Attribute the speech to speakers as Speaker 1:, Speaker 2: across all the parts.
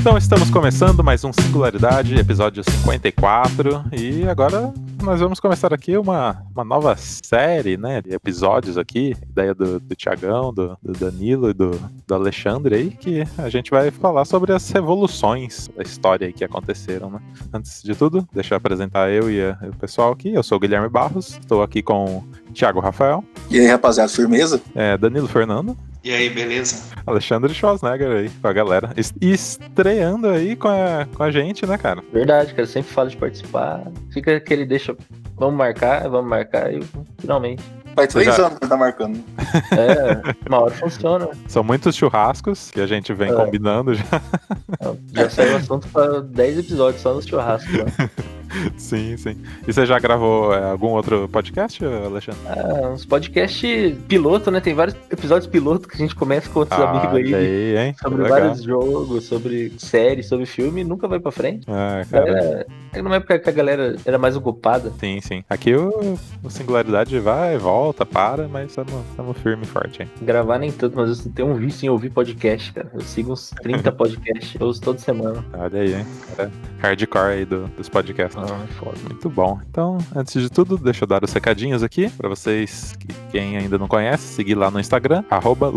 Speaker 1: Então estamos começando mais um Singularidade, episódio 54, e agora nós vamos começar aqui uma, uma nova série, né, de episódios aqui, ideia do, do Tiagão, do, do, Danilo e do, do Alexandre aí, que a gente vai falar sobre as revoluções da história aí que aconteceram, né. Antes de tudo, deixa eu apresentar eu e, a, o pessoal aqui, eu sou o Guilherme Barros, estou aqui com Thiago Rafael.
Speaker 2: E aí, rapaziada, firmeza?
Speaker 1: É, Danilo Fernando.
Speaker 3: E aí, beleza?
Speaker 1: Alexandre Schwarzenegger aí, com a galera. Estreando aí com a, com a gente, né, cara?
Speaker 4: Verdade, cara. Sempre falo de participar. Fica aquele deixa. Vamos marcar, vamos marcar e finalmente.
Speaker 2: Faz três já... anos que tá marcando.
Speaker 4: É, uma hora funciona.
Speaker 1: São muitos churrascos que a gente vem é. combinando já.
Speaker 4: Já saiu assunto pra 10 episódios só nos churrascos. Né?
Speaker 1: sim, sim. E você já gravou é, algum outro podcast, Alexandre?
Speaker 4: Ah, uns podcasts piloto, né? Tem vários episódios piloto que a gente começa com outros ah, amigos aí.
Speaker 1: aí hein?
Speaker 4: Sobre Legal. vários jogos, sobre séries, sobre filme, nunca vai pra frente.
Speaker 1: Ah, cara.
Speaker 4: Era, era numa época que a galera era mais ocupada.
Speaker 1: Sim, sim. Aqui o, o Singularidade vai, volta, para, mas estamos firme e forte, hein?
Speaker 4: Gravar nem tanto, mas eu tenho um vício em ouvir podcast, cara. Eu sigo uns 30 podcasts, eu ouço toda semana.
Speaker 1: Olha aí, hein? Cara, hardcore aí do, dos podcasts.
Speaker 4: Ah, foda.
Speaker 1: Muito bom. Então, antes de tudo, deixa eu dar os recadinhos aqui para vocês que quem ainda não conhece, seguir lá no Instagram, arroba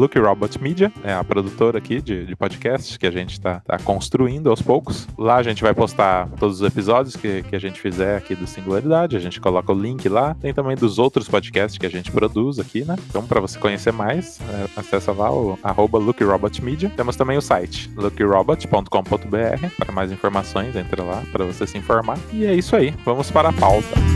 Speaker 1: é a produtora aqui de, de podcasts que a gente está tá construindo aos poucos. Lá a gente vai postar todos os episódios que, que a gente fizer aqui do Singularidade, a gente coloca o link lá. Tem também dos outros podcasts que a gente produz aqui, né? Então, para você conhecer mais, é, acessa lá o arroba. Temos também o site, lookrobot.com.br para mais informações, entra lá para você se informar. E é é isso aí, vamos para a pauta.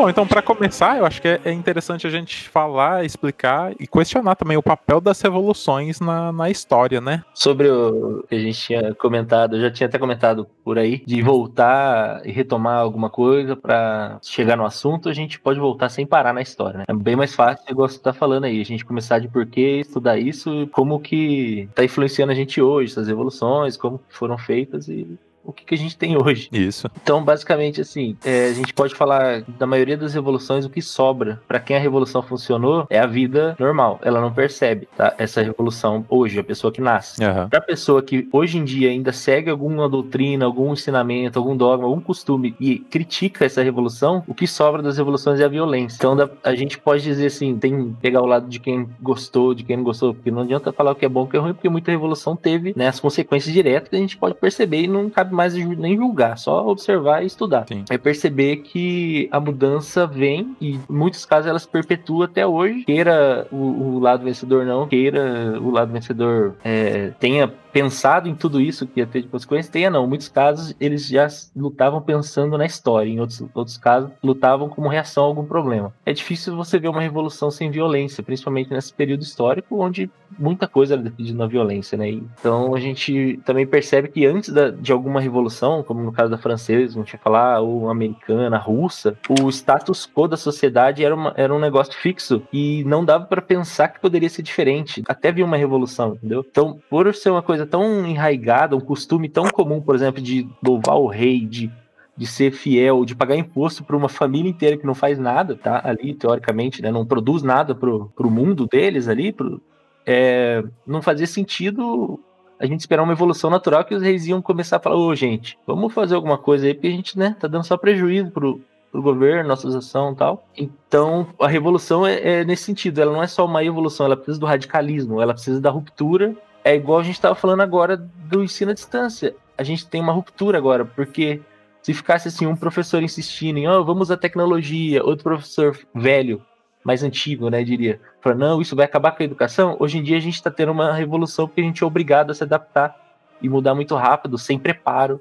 Speaker 1: Bom, então para começar, eu acho que é, é interessante a gente falar, explicar e questionar também o papel das revoluções na, na história, né?
Speaker 4: Sobre o que a gente tinha comentado, eu já tinha até comentado por aí, de voltar e retomar alguma coisa para chegar no assunto, a gente pode voltar sem parar na história, né? É bem mais fácil, igual você tá falando aí, a gente começar de porquê, estudar isso, como que tá influenciando a gente hoje, essas revoluções, como foram feitas e o que, que a gente tem hoje.
Speaker 1: Isso.
Speaker 4: Então, basicamente, assim, é, a gente pode falar da maioria das revoluções, o que sobra para quem a revolução funcionou é a vida normal. Ela não percebe, tá? Essa revolução hoje, a pessoa que nasce.
Speaker 1: Uhum.
Speaker 4: Pra pessoa que hoje em dia ainda segue alguma doutrina, algum ensinamento, algum dogma, algum costume e critica essa revolução, o que sobra das revoluções é a violência. Então, a gente pode dizer assim, tem pegar o lado de quem gostou, de quem não gostou, porque não adianta falar o que é bom, o que é ruim, porque muita revolução teve né, as consequências diretas que a gente pode perceber e não cabe cabe mais nem julgar, só observar e estudar.
Speaker 1: Sim.
Speaker 4: É perceber que a mudança vem e em muitos casos ela se perpetua até hoje. Queira o, o lado vencedor não, queira o lado vencedor é, tenha pensado em tudo isso que ia ter de consequência, tenha não. Em muitos casos, eles já lutavam pensando na história, em outros, outros casos, lutavam como reação a algum problema. É difícil você ver uma revolução sem violência, principalmente nesse período histórico, onde muita coisa era decidida na violência, né? Então a gente também percebe que antes da, de alguma revolução, como no caso da francesa, tinha falar, ou americana, russa, o status quo da sociedade era, uma, era um negócio fixo e não dava para pensar que poderia ser diferente, até vir uma revolução, entendeu? Então, por ser uma coisa coisa tão enraigada, um costume tão comum, por exemplo, de louvar o rei, de, de ser fiel, de pagar imposto para uma família inteira que não faz nada, tá? Ali, teoricamente, né? Não produz nada pro, pro mundo deles ali, pro, é, não fazia sentido a gente esperar uma evolução natural que os reis iam começar a falar, ô gente, vamos fazer alguma coisa aí, porque a gente, né, tá dando só prejuízo pro, pro governo, nossa ação e tal. Então, a revolução é, é, nesse sentido, ela não é só uma evolução, ela precisa do radicalismo, ela precisa da ruptura é igual a gente estava falando agora do ensino à distância. A gente tem uma ruptura agora, porque se ficasse assim, um professor insistindo em, oh, vamos à tecnologia, outro professor velho, mais antigo, né, diria, falando, não, isso vai acabar com a educação. Hoje em dia a gente está tendo uma revolução porque a gente é obrigado a se adaptar e mudar muito rápido, sem preparo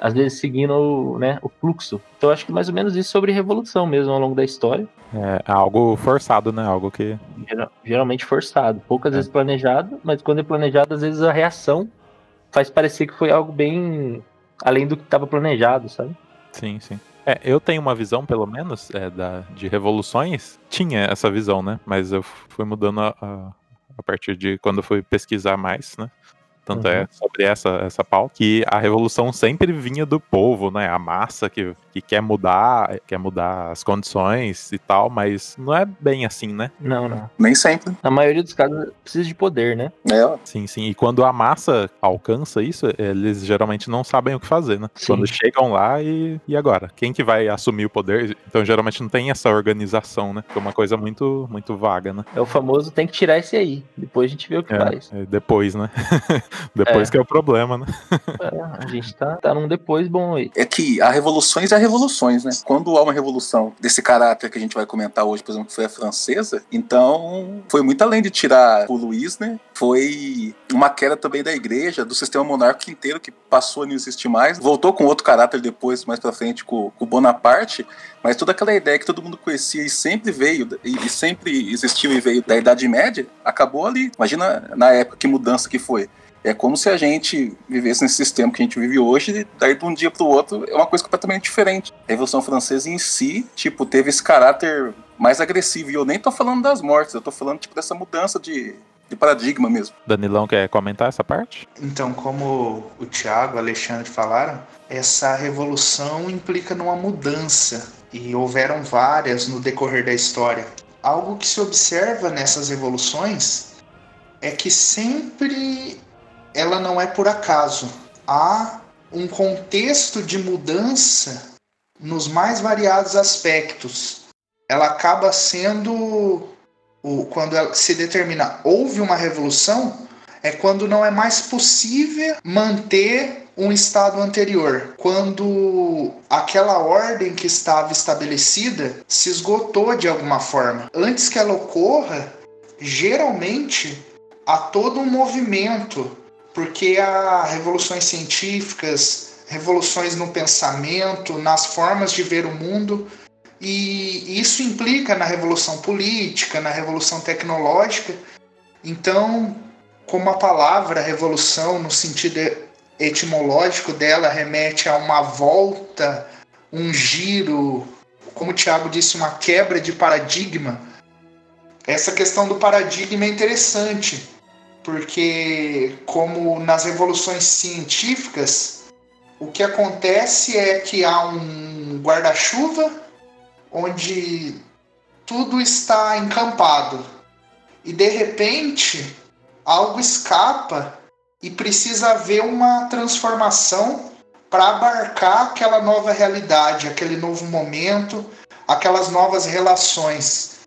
Speaker 4: às vezes seguindo né, o fluxo. Então acho que mais ou menos isso sobre revolução mesmo ao longo da história.
Speaker 1: É algo forçado, né? Algo que.
Speaker 4: geralmente forçado. Poucas é. vezes planejado, mas quando é planejado, às vezes a reação faz parecer que foi algo bem além do que estava planejado, sabe?
Speaker 1: Sim, sim. É, eu tenho uma visão, pelo menos, é, da, de revoluções. Tinha essa visão, né? Mas eu fui mudando a, a, a partir de quando eu fui pesquisar mais, né? Tanto é uhum. é sobre essa, essa pauta, que a revolução sempre vinha do povo, né? A massa que, que quer mudar, quer mudar as condições e tal, mas não é bem assim, né?
Speaker 4: Não, não.
Speaker 2: Nem sempre.
Speaker 4: Na maioria dos casos precisa de poder, né?
Speaker 2: É.
Speaker 1: Sim, sim. E quando a massa alcança isso, eles geralmente não sabem o que fazer, né? Sim. Quando chegam lá e, e agora? Quem que vai assumir o poder? Então geralmente não tem essa organização, né? Que é uma coisa muito, muito vaga, né?
Speaker 4: É o famoso tem que tirar esse aí. Depois a gente vê o que
Speaker 1: é,
Speaker 4: faz.
Speaker 1: É depois, né? depois é. que é o problema, né?
Speaker 4: é, a gente tá, tá num depois bom aí.
Speaker 2: É que há revoluções e há revoluções, né? Quando há uma revolução desse caráter que a gente vai comentar hoje, por exemplo, que foi a francesa, então foi muito além de tirar o Luiz, né? Foi uma queda também da igreja, do sistema monárquico inteiro que passou a não existir mais. Voltou com outro caráter depois, mais pra frente, com o Bonaparte, mas toda aquela ideia que todo mundo conhecia e sempre veio, e sempre existiu e veio da Idade Média, acabou ali. Imagina na época que mudança que foi. É como se a gente vivesse nesse sistema que a gente vive hoje, daí de um dia para o outro é uma coisa completamente diferente. A Revolução Francesa em si, tipo, teve esse caráter mais agressivo. E eu nem tô falando das mortes, eu tô falando tipo dessa mudança de, de paradigma mesmo.
Speaker 1: Danilão quer comentar essa parte?
Speaker 3: Então, como o Tiago, o Alexandre falaram, essa revolução implica numa mudança e houveram várias no decorrer da história. Algo que se observa nessas revoluções é que sempre ela não é por acaso. Há um contexto de mudança nos mais variados aspectos. Ela acaba sendo quando ela se determina houve uma revolução, é quando não é mais possível manter um estado anterior, quando aquela ordem que estava estabelecida se esgotou de alguma forma. Antes que ela ocorra, geralmente há todo um movimento porque há revoluções científicas, revoluções no pensamento, nas formas de ver o mundo, e isso implica na revolução política, na revolução tecnológica. Então, como a palavra revolução, no sentido etimológico dela, remete a uma volta, um giro, como o Tiago disse, uma quebra de paradigma, essa questão do paradigma é interessante porque como nas revoluções científicas, o que acontece é que há um guarda-chuva onde tudo está encampado e de repente algo escapa e precisa haver uma transformação para abarcar aquela nova realidade, aquele novo momento, aquelas novas relações.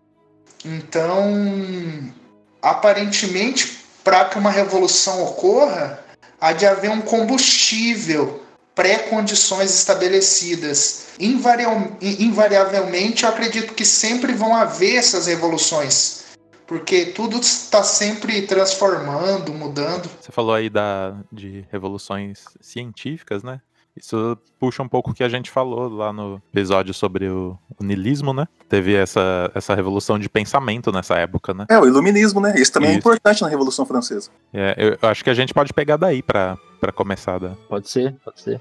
Speaker 3: Então, aparentemente, para que uma revolução ocorra, há de haver um combustível, pré-condições estabelecidas. Invariavelmente, eu acredito que sempre vão haver essas revoluções, porque tudo está sempre transformando, mudando.
Speaker 1: Você falou aí da, de revoluções científicas, né? Isso puxa um pouco o que a gente falou lá no episódio sobre o, o niilismo, né? Teve essa, essa revolução de pensamento nessa época, né?
Speaker 2: É, o iluminismo, né? Isso também é Isso. é importante na Revolução Francesa.
Speaker 1: É, eu, eu acho que a gente pode pegar daí para começar. Da...
Speaker 4: Pode ser, pode ser.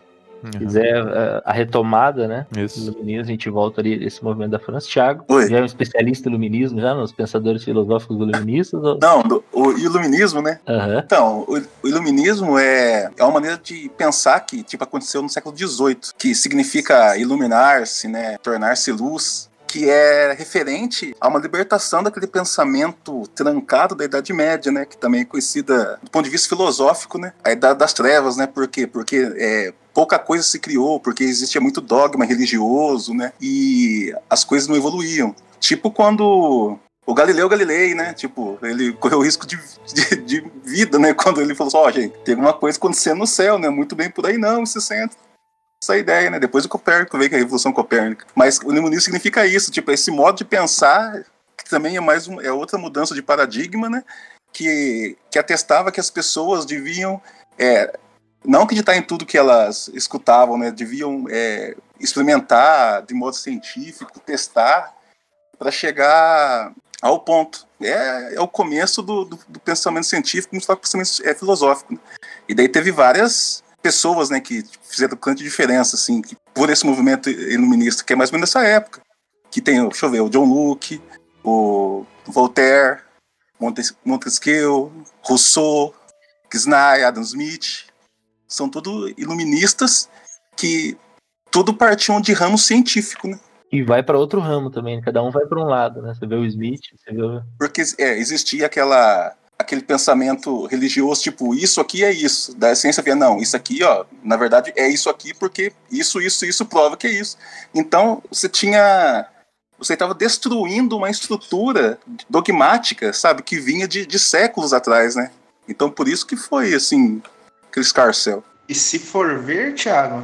Speaker 4: Se quiser a, a, retomada, né?
Speaker 1: Isso.
Speaker 4: Do iluminismo, a gente volta ali esse movimento da França. Thiago, Oi. já é um especialista em iluminismo, já nos pensadores filosóficos iluministas? Ou...
Speaker 2: Não, do, o iluminismo, né?
Speaker 4: Uhum.
Speaker 2: Então, o, o, iluminismo é, é uma maneira de pensar que, tipo, aconteceu no século XVIII, que significa iluminar-se, né? Tornar-se luz que é referente a uma libertação daquele pensamento trancado da Idade Média, né, que também é conhecida do ponto de vista filosófico, né, a Idade das Trevas, né, por quê? Porque é, pouca coisa se criou, porque existia muito dogma religioso, né, e as coisas não evoluíam. Tipo quando o Galileu Galilei, né? Tipo, ele correu risco de, de, de vida, né? Quando ele falou assim, ó, oh, gente, tem alguma coisa acontecendo no céu, né? Muito bem por aí não, esse centro essa ideia, né? Depois o Copérnico veio a Revolução Copérnica. Mas o iluminismo significa isso, tipo, esse modo de pensar, que também é mais um, é outra mudança de paradigma, né? Que, que atestava que as pessoas deviam é, não acreditar em tudo que elas escutavam, né? Deviam é, experimentar de modo científico, testar, para chegar ao ponto. É, é o começo do, do, do pensamento científico, mas o pensamento é filosófico. Né? E daí teve várias pessoas, né, que fizeram tanta diferença, assim, que, por esse movimento iluminista, que é mais ou menos dessa época. Que tem, deixa eu ver, o John Locke, o Voltaire, Montesquieu, Rousseau, Kisnay, Adam Smith. São tudo iluministas que tudo partiam de ramo científico, né?
Speaker 4: E vai para outro ramo também, cada um vai para um lado, né? Você vê o Smith, você vê o...
Speaker 2: Porque é, existia aquela aquele pensamento religioso, tipo, isso aqui é isso. Da ciência via, não, isso aqui, ó, na verdade é isso aqui porque isso, isso, isso prova que é isso. Então, você tinha. Você estava destruindo uma estrutura dogmática, sabe, que vinha de, de séculos atrás, né? Então, por isso que foi, assim, aquele escarcel.
Speaker 3: E se for ver, Thiago,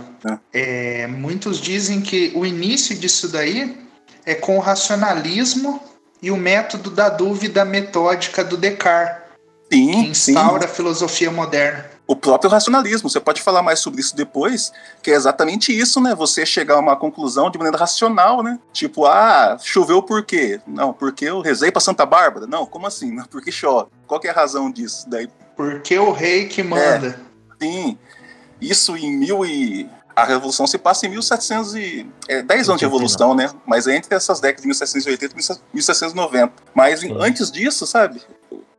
Speaker 3: é. É, muitos dizem que o início disso daí é com o racionalismo e o método da dúvida metódica do Descartes.
Speaker 2: Sim,
Speaker 3: que instaura
Speaker 2: sim.
Speaker 3: a filosofia moderna.
Speaker 2: O próprio racionalismo, você pode falar mais sobre isso depois, que é exatamente isso, né? Você chegar a uma conclusão de maneira racional, né? Tipo, ah, choveu por quê? Não, porque eu rezei para Santa Bárbara. Não, como assim? Não, porque chove. Qual é a razão disso? Daí...
Speaker 3: Porque o rei que manda.
Speaker 2: É, sim. Isso em mil e a revolução se passa em 1700 e é, 10 anos de revolução, né? Mas é entre essas décadas de 1780 e 1790. Mas antes disso, sabe?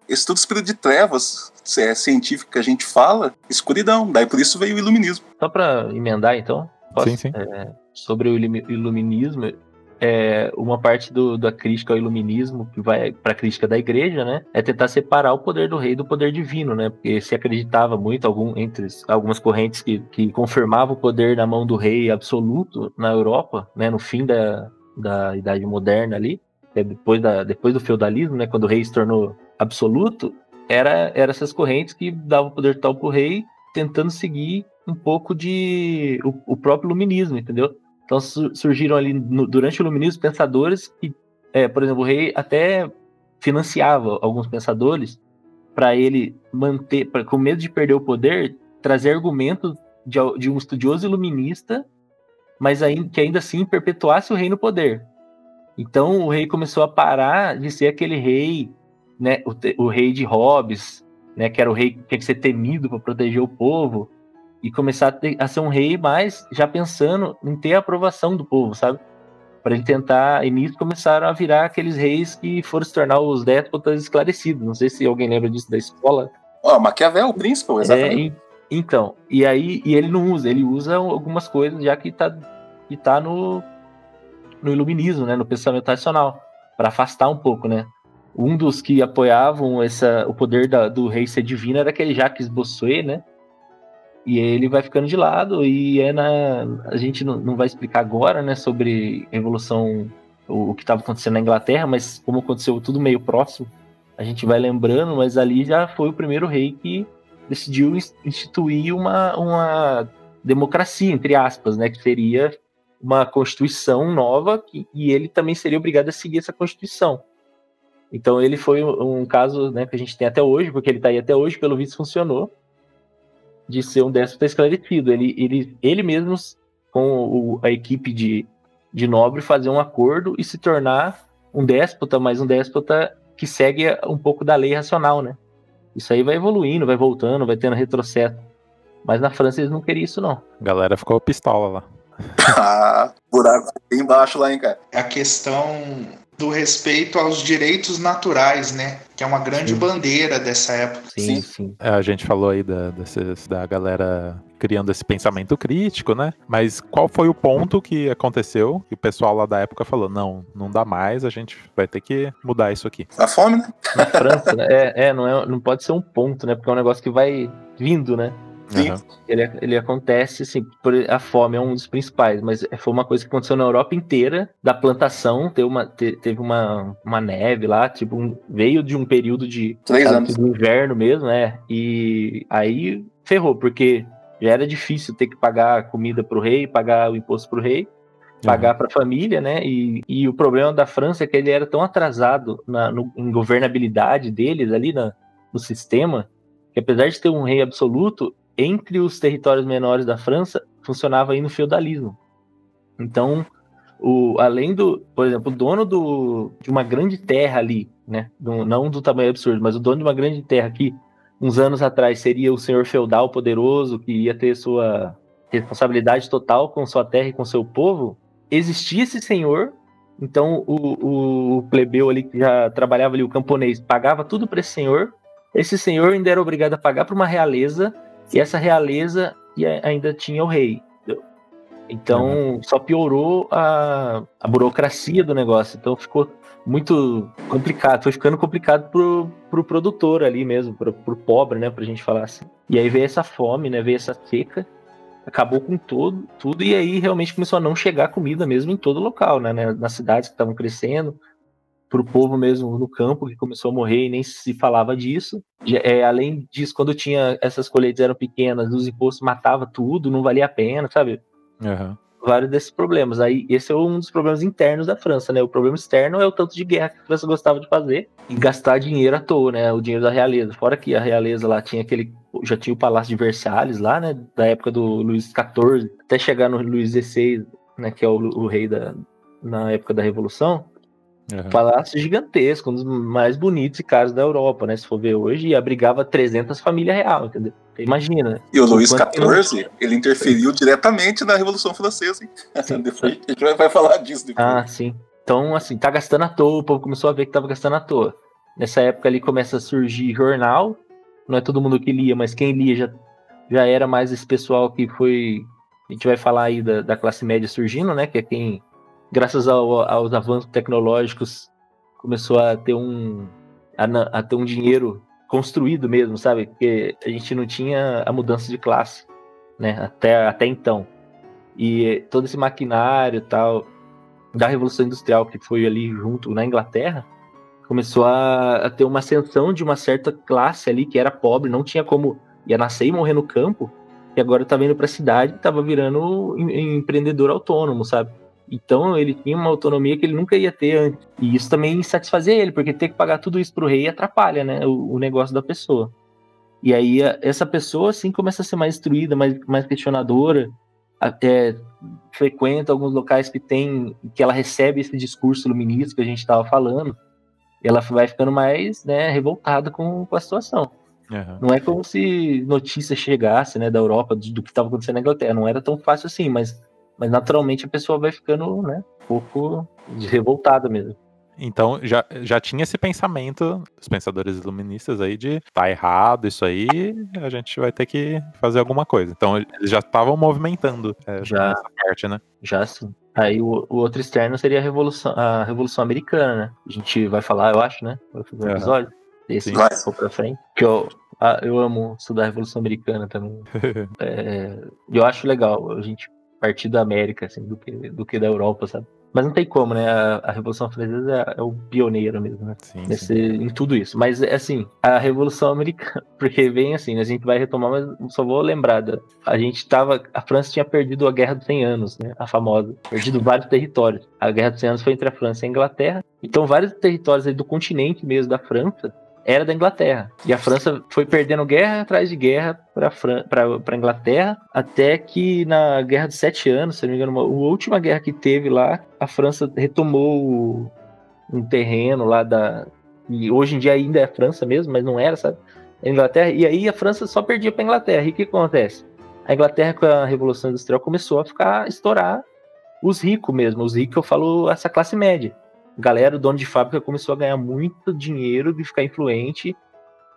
Speaker 2: Esse tudo espírito de trevas é científico que a gente fala, escuridão. Daí por isso veio o iluminismo.
Speaker 4: Só para emendar, então,
Speaker 1: posso, sim, sim.
Speaker 4: É, sobre o iluminismo, é, uma parte do, da crítica ao iluminismo, que vai para a crítica da igreja, né, é tentar separar o poder do rei do poder divino, né, porque se acreditava muito algum, entre algumas correntes que, que confirmavam o poder na mão do rei absoluto na Europa, né, no fim da, da Idade Moderna ali, é depois, da, depois do feudalismo, né, quando o rei se tornou absoluto, era, era essas correntes que davam poder total para o rei, tentando seguir um pouco de o, o próprio iluminismo, entendeu? Então surgiram ali no, durante o iluminismo pensadores que, é, por exemplo, o rei até financiava alguns pensadores para ele manter, pra, com medo de perder o poder, trazer argumentos de, de um estudioso iluminista, mas que ainda assim perpetuasse o rei no poder. Então o rei começou a parar de ser aquele rei, né, o, o rei de Hobbes, né, que era o rei que tinha que ser temido para proteger o povo, e começar a, ter, a, ser um rei mais já pensando em ter a aprovação do povo, sabe? Para ele tentar, e nisso começaram a virar aqueles reis que foram se tornar os déspotas esclarecidos. Não sei se alguém lembra disso da escola.
Speaker 2: Oh, Maquiavel, o príncipe, exatamente.
Speaker 4: É, então, e aí, e ele não usa, ele usa algumas coisas já que tá, que tá no, no iluminismo, né, no pensamento tradicional, para afastar um pouco, né? Um dos que apoiavam essa, o poder da, do rei ser divino era aquele Jacques Bossuet, né? E ele vai ficando de lado e é na a gente não, não vai explicar agora, né, sobre revolução o, o que estava acontecendo na Inglaterra, mas como aconteceu tudo meio próximo, a gente vai lembrando, mas ali já foi o primeiro rei que decidiu instituir uma, uma democracia, entre aspas, né, que seria uma constituição nova que, e ele também seria obrigado a seguir essa constituição. Então ele foi um, caso né, que a gente tem até hoje, porque ele está aí até hoje, pelo visto funcionou de ser um déspota esclarecido. Ele, ele, ele mesmo, com o, a equipe de, de nobre, fazer um acordo e se tornar um déspota, mas um déspota que segue um pouco da lei racional, né? Isso aí vai evoluindo, vai voltando, vai tendo retrocesso. Mas na França eles não queriam isso, não.
Speaker 1: A galera ficou pistola lá.
Speaker 2: ah, buraco bem embaixo lá, hein, cara.
Speaker 3: A questão do respeito aos direitos naturais, né? Que é uma grande sim. bandeira dessa época.
Speaker 4: Sim, sim.
Speaker 1: É, a gente falou aí da, desses, da galera criando esse pensamento crítico, né? Mas qual foi o ponto que aconteceu e o pessoal lá da época falou: não, não dá mais, a gente vai ter que mudar isso aqui.
Speaker 2: A fome, né?
Speaker 4: Na França, né? É, é, não, é, não pode ser um ponto, né? Porque é um negócio que vai vindo, né?
Speaker 2: Sim.
Speaker 4: Ele, ele acontece, assim, a fome é um dos principais, mas foi uma coisa que aconteceu na Europa inteira, da plantação, teve uma, teve uma, uma neve lá, tipo, um, veio de um período de
Speaker 2: Três anos.
Speaker 4: do inverno mesmo, né? E aí ferrou, porque já era difícil ter que pagar comida pro rei, pagar o imposto pro rei, pagar uhum. para a família, né? E, e o problema da França é que ele era tão atrasado na no, em governabilidade deles ali na, no sistema, que apesar de ter um rei absoluto, entre os territórios menores da França funcionava aí no feudalismo. Então, o, além do, por exemplo, o dono do, de uma grande terra ali, né, do, não do tamanho absurdo, mas o dono de uma grande terra que uns anos atrás seria o senhor feudal poderoso que ia ter sua responsabilidade total com sua terra e com seu povo, existia esse senhor, então o, o plebeu ali que já trabalhava ali, o camponês, pagava tudo para esse senhor, esse senhor ainda era obrigado a pagar para uma realeza, e essa realeza ainda tinha o rei. Então uhum. só piorou a, a burocracia do negócio. Então ficou muito complicado, foi ficando complicado pro, pro produtor ali mesmo, pro, pro pobre, né, pra gente falar assim. E aí veio essa fome, né, veio essa seca, acabou com todo, tudo, e aí realmente começou a não chegar comida mesmo em todo local, né, né nas cidades que estavam crescendo, pro povo mesmo no campo que começou a morrer e nem se falava disso. É, além disso, quando tinha essas colheitas eram pequenas, os impostos matava tudo, não valia a pena, sabe?
Speaker 1: Uhum
Speaker 4: vários desses problemas. Aí esse é um dos problemas internos da França, né? O problema externo é o tanto de guerra que a França gostava de fazer e gastar dinheiro à toa, né? O dinheiro da realeza. Fora que a realeza lá tinha aquele já tinha o Palácio de Versalhes lá, né? Da época do Luís XIV até chegar no Luís XVI, né? Que é o, o rei da na época da Revolução. Uhum. Palácio gigantesco, um dos mais bonitos e caros da Europa, né? Se for ver hoje, e abrigava 300 famílias real, entendeu? Imagina.
Speaker 2: E o Luís XIV, ele interferiu diretamente na Revolução Francesa, hein? depois a gente vai falar disso depois.
Speaker 4: Ah, sim. Então, assim, tá gastando à toa, o povo começou a ver que tava gastando à toa. Nessa época ali começa a surgir jornal, não é todo mundo que lia, mas quem lia já, já era mais esse pessoal que foi. A gente vai falar aí da, da classe média surgindo, né? Que é quem graças ao, aos avanços tecnológicos, começou a ter um a, a, ter um dinheiro construído mesmo, sabe? Porque a gente não tinha a mudança de classe, né? Até, até então. E todo esse maquinário tal da Revolução Industrial que foi ali junto na Inglaterra começou a, a ter uma ascensão de uma certa classe ali que era pobre, não tinha como ia nascer e morrer no campo, e agora tá vindo para a cidade, tava virando empreendedor autônomo, sabe? Então ele tinha uma autonomia que ele nunca ia ter antes. E isso também satisfazia ele, porque ter que pagar tudo isso pro rei atrapalha, né? O, o negócio da pessoa. E aí essa pessoa assim começa a ser mais instruída, mais, mais questionadora, até frequenta alguns locais que tem que ela recebe esse discurso iluminista que a gente estava falando. E ela vai ficando mais né, revoltada com, com a situação. Uhum. Não é como se notícia chegasse né, da Europa do, do que estava acontecendo na Inglaterra. Não era tão fácil assim, mas mas naturalmente a pessoa vai ficando, né, um pouco revoltada mesmo.
Speaker 1: Então já, já tinha esse pensamento dos pensadores iluministas aí de tá errado isso aí, a gente vai ter que fazer alguma coisa. Então eles já estavam movimentando é, já, essa parte, né?
Speaker 4: Já sim. Aí o, o, outro externo seria a Revolução, a Revolução Americana, né? A gente vai falar, eu acho, né? Vai fazer um episódio. Esse vai pra frente. Que eu, ah, eu amo estudar a Revolução Americana também. é, eu acho legal a gente partir da América, assim, do que, do que da Europa, sabe? Mas não tem como, né? A, a Revolução Francesa é, é, o pioneiro mesmo, né? Sim, Nesse, sim. Em tudo isso. Mas, assim, a Revolução Americana, porque vem assim, né? a gente vai retomar, mas só vou lembrar. Da, a gente tava. A França tinha perdido a Guerra dos 100 Anos, né? A famosa. Perdido vários territórios. A Guerra dos 100 Anos foi entre a França e a Inglaterra. Então, vários territórios aí do continente mesmo da França era da Inglaterra. E a França foi perdendo guerra atrás de guerra para a Inglaterra, até que na Guerra dos Sete Anos, se não me engano, a última guerra que teve lá, a França retomou um terreno lá da. E hoje em dia ainda é França mesmo, mas não era, sabe? A Inglaterra. E aí a França só perdia para a Inglaterra. E o que acontece? A Inglaterra, com a Revolução Industrial, começou a ficar, a estourar os ricos mesmo. Os ricos, eu falo, essa classe média galera, o dono de fábrica, começou a ganhar muito dinheiro de ficar influente.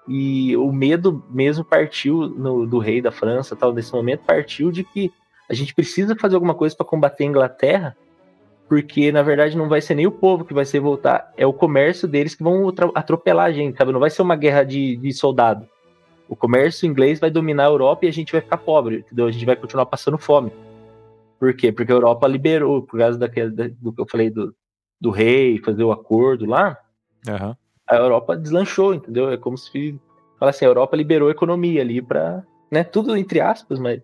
Speaker 4: E o medo mesmo partiu no, do rei da França, tal, nesse momento, partiu de que a gente precisa fazer alguma coisa para combater a Inglaterra, porque na verdade não vai ser nem o povo que vai se revoltar, é o comércio deles que vão atropelar a gente, sabe? Não vai ser uma guerra de, de soldado. O comércio inglês vai dominar a Europa e a gente vai ficar pobre, entendeu? A gente vai continuar passando fome. Por quê? Porque a Europa liberou, por causa daquele, do que eu falei do, do rei, fazer o acordo lá, uhum. a Europa deslanchou, entendeu? É como se fala assim, a Europa liberou a economia ali para, né, tudo entre aspas, mas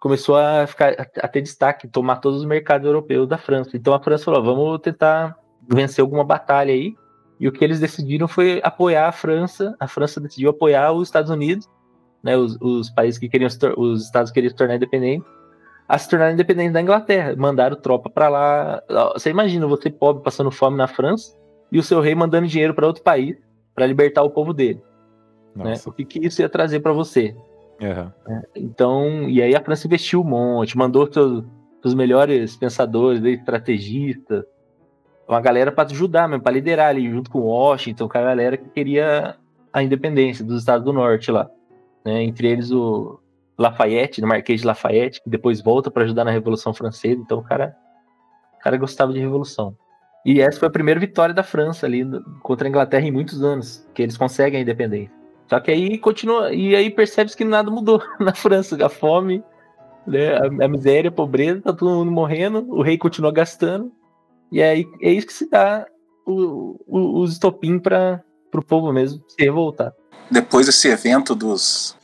Speaker 4: começou a ficar a ter destaque, tomar todos os mercados europeus da França. Então a França falou, vamos tentar vencer alguma batalha aí. E o que eles decidiram foi apoiar a França. A França decidiu apoiar os Estados Unidos, né, os, os países que queriam os estados queriam se tornar independentes a se tornar independente da Inglaterra. Mandaram tropa para lá. Você imagina você pobre passando fome na França e o seu rei mandando dinheiro para outro país para libertar o povo dele. Né? O que, que isso ia trazer para você?
Speaker 1: Aham.
Speaker 4: Então, e aí a França investiu um monte, mandou seus, seus melhores pensadores, estrategistas, uma galera para ajudar mesmo, para liderar ali, junto com Washington, com a galera que queria a independência dos Estados do Norte lá. Né? Entre eles o Lafayette, o Marquês de Lafayette, que depois volta para ajudar na Revolução Francesa. Então o cara, o cara gostava de revolução. E essa foi a primeira vitória da França ali no- contra a Inglaterra em muitos anos, que eles conseguem a independência. Só que aí continua, e aí percebe que nada mudou na França, a fome, né, a, a miséria, a pobreza, tá todo mundo morrendo, o rei continua gastando, e aí é isso que se dá o, o, os estopim para o povo mesmo se revoltar.
Speaker 2: Depois desse evento dos.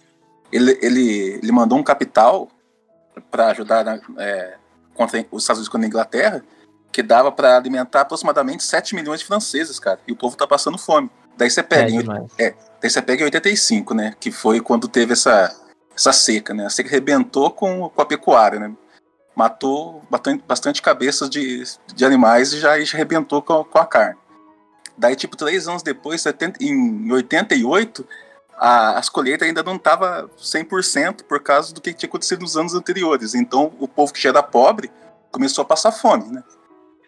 Speaker 2: Ele, ele, ele mandou um capital para ajudar na- é, contra os Estados Unidos contra a Inglaterra, que dava para alimentar aproximadamente 7 milhões de franceses, cara. E o povo tá passando fome. Daí você
Speaker 4: É,
Speaker 2: pega, em,
Speaker 4: demais.
Speaker 2: daí você pega em 85, né? Que foi quando teve essa, essa seca, né? A seca arrebentou com, com a pecuária, né? Matou bastante, cabeças de, de animais e já, e já arrebentou com, com a carne. Daí, tipo, três anos depois, 70, em 88, a, as colheitas ainda não estavam 100% por causa do que tinha acontecido nos anos anteriores. Então, o povo que já era pobre começou a passar fome, né?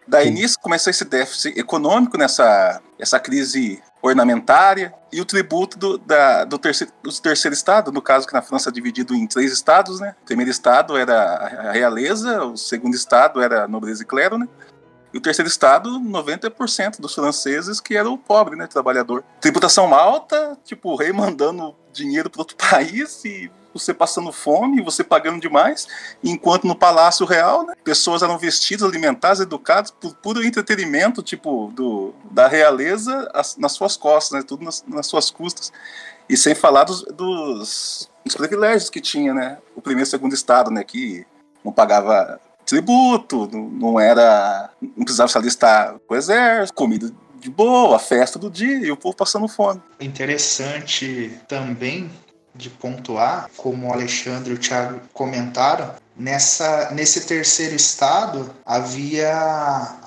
Speaker 2: Daí
Speaker 4: Sim.
Speaker 2: nisso começou esse déficit econômico, nessa essa crise ornamentária e o tributo do, da, do, terceiro, do terceiro estado, no caso que na França é dividido em três estados, né? O primeiro estado era a realeza, o segundo estado era a nobreza e clero, né? E o terceiro estado, 90% dos franceses que era o pobre, né? Trabalhador. Tributação alta, tipo, o rei mandando dinheiro para outro país e você passando fome, você pagando demais, enquanto no Palácio Real, né, pessoas eram vestidas, alimentadas, educadas por puro entretenimento, tipo, do, da realeza as- nas suas costas, né, tudo nas, nas suas custas. E sem falar dos, dos, dos privilégios que tinha, né, o primeiro e segundo estado, né, que não pagava tributo, não, não era, não precisava se alistar com o exército, comida de boa, festa do dia e o povo passando fome.
Speaker 3: Interessante também de pontuar, como o Alexandre e o Thiago comentaram, nessa, nesse terceiro estado havia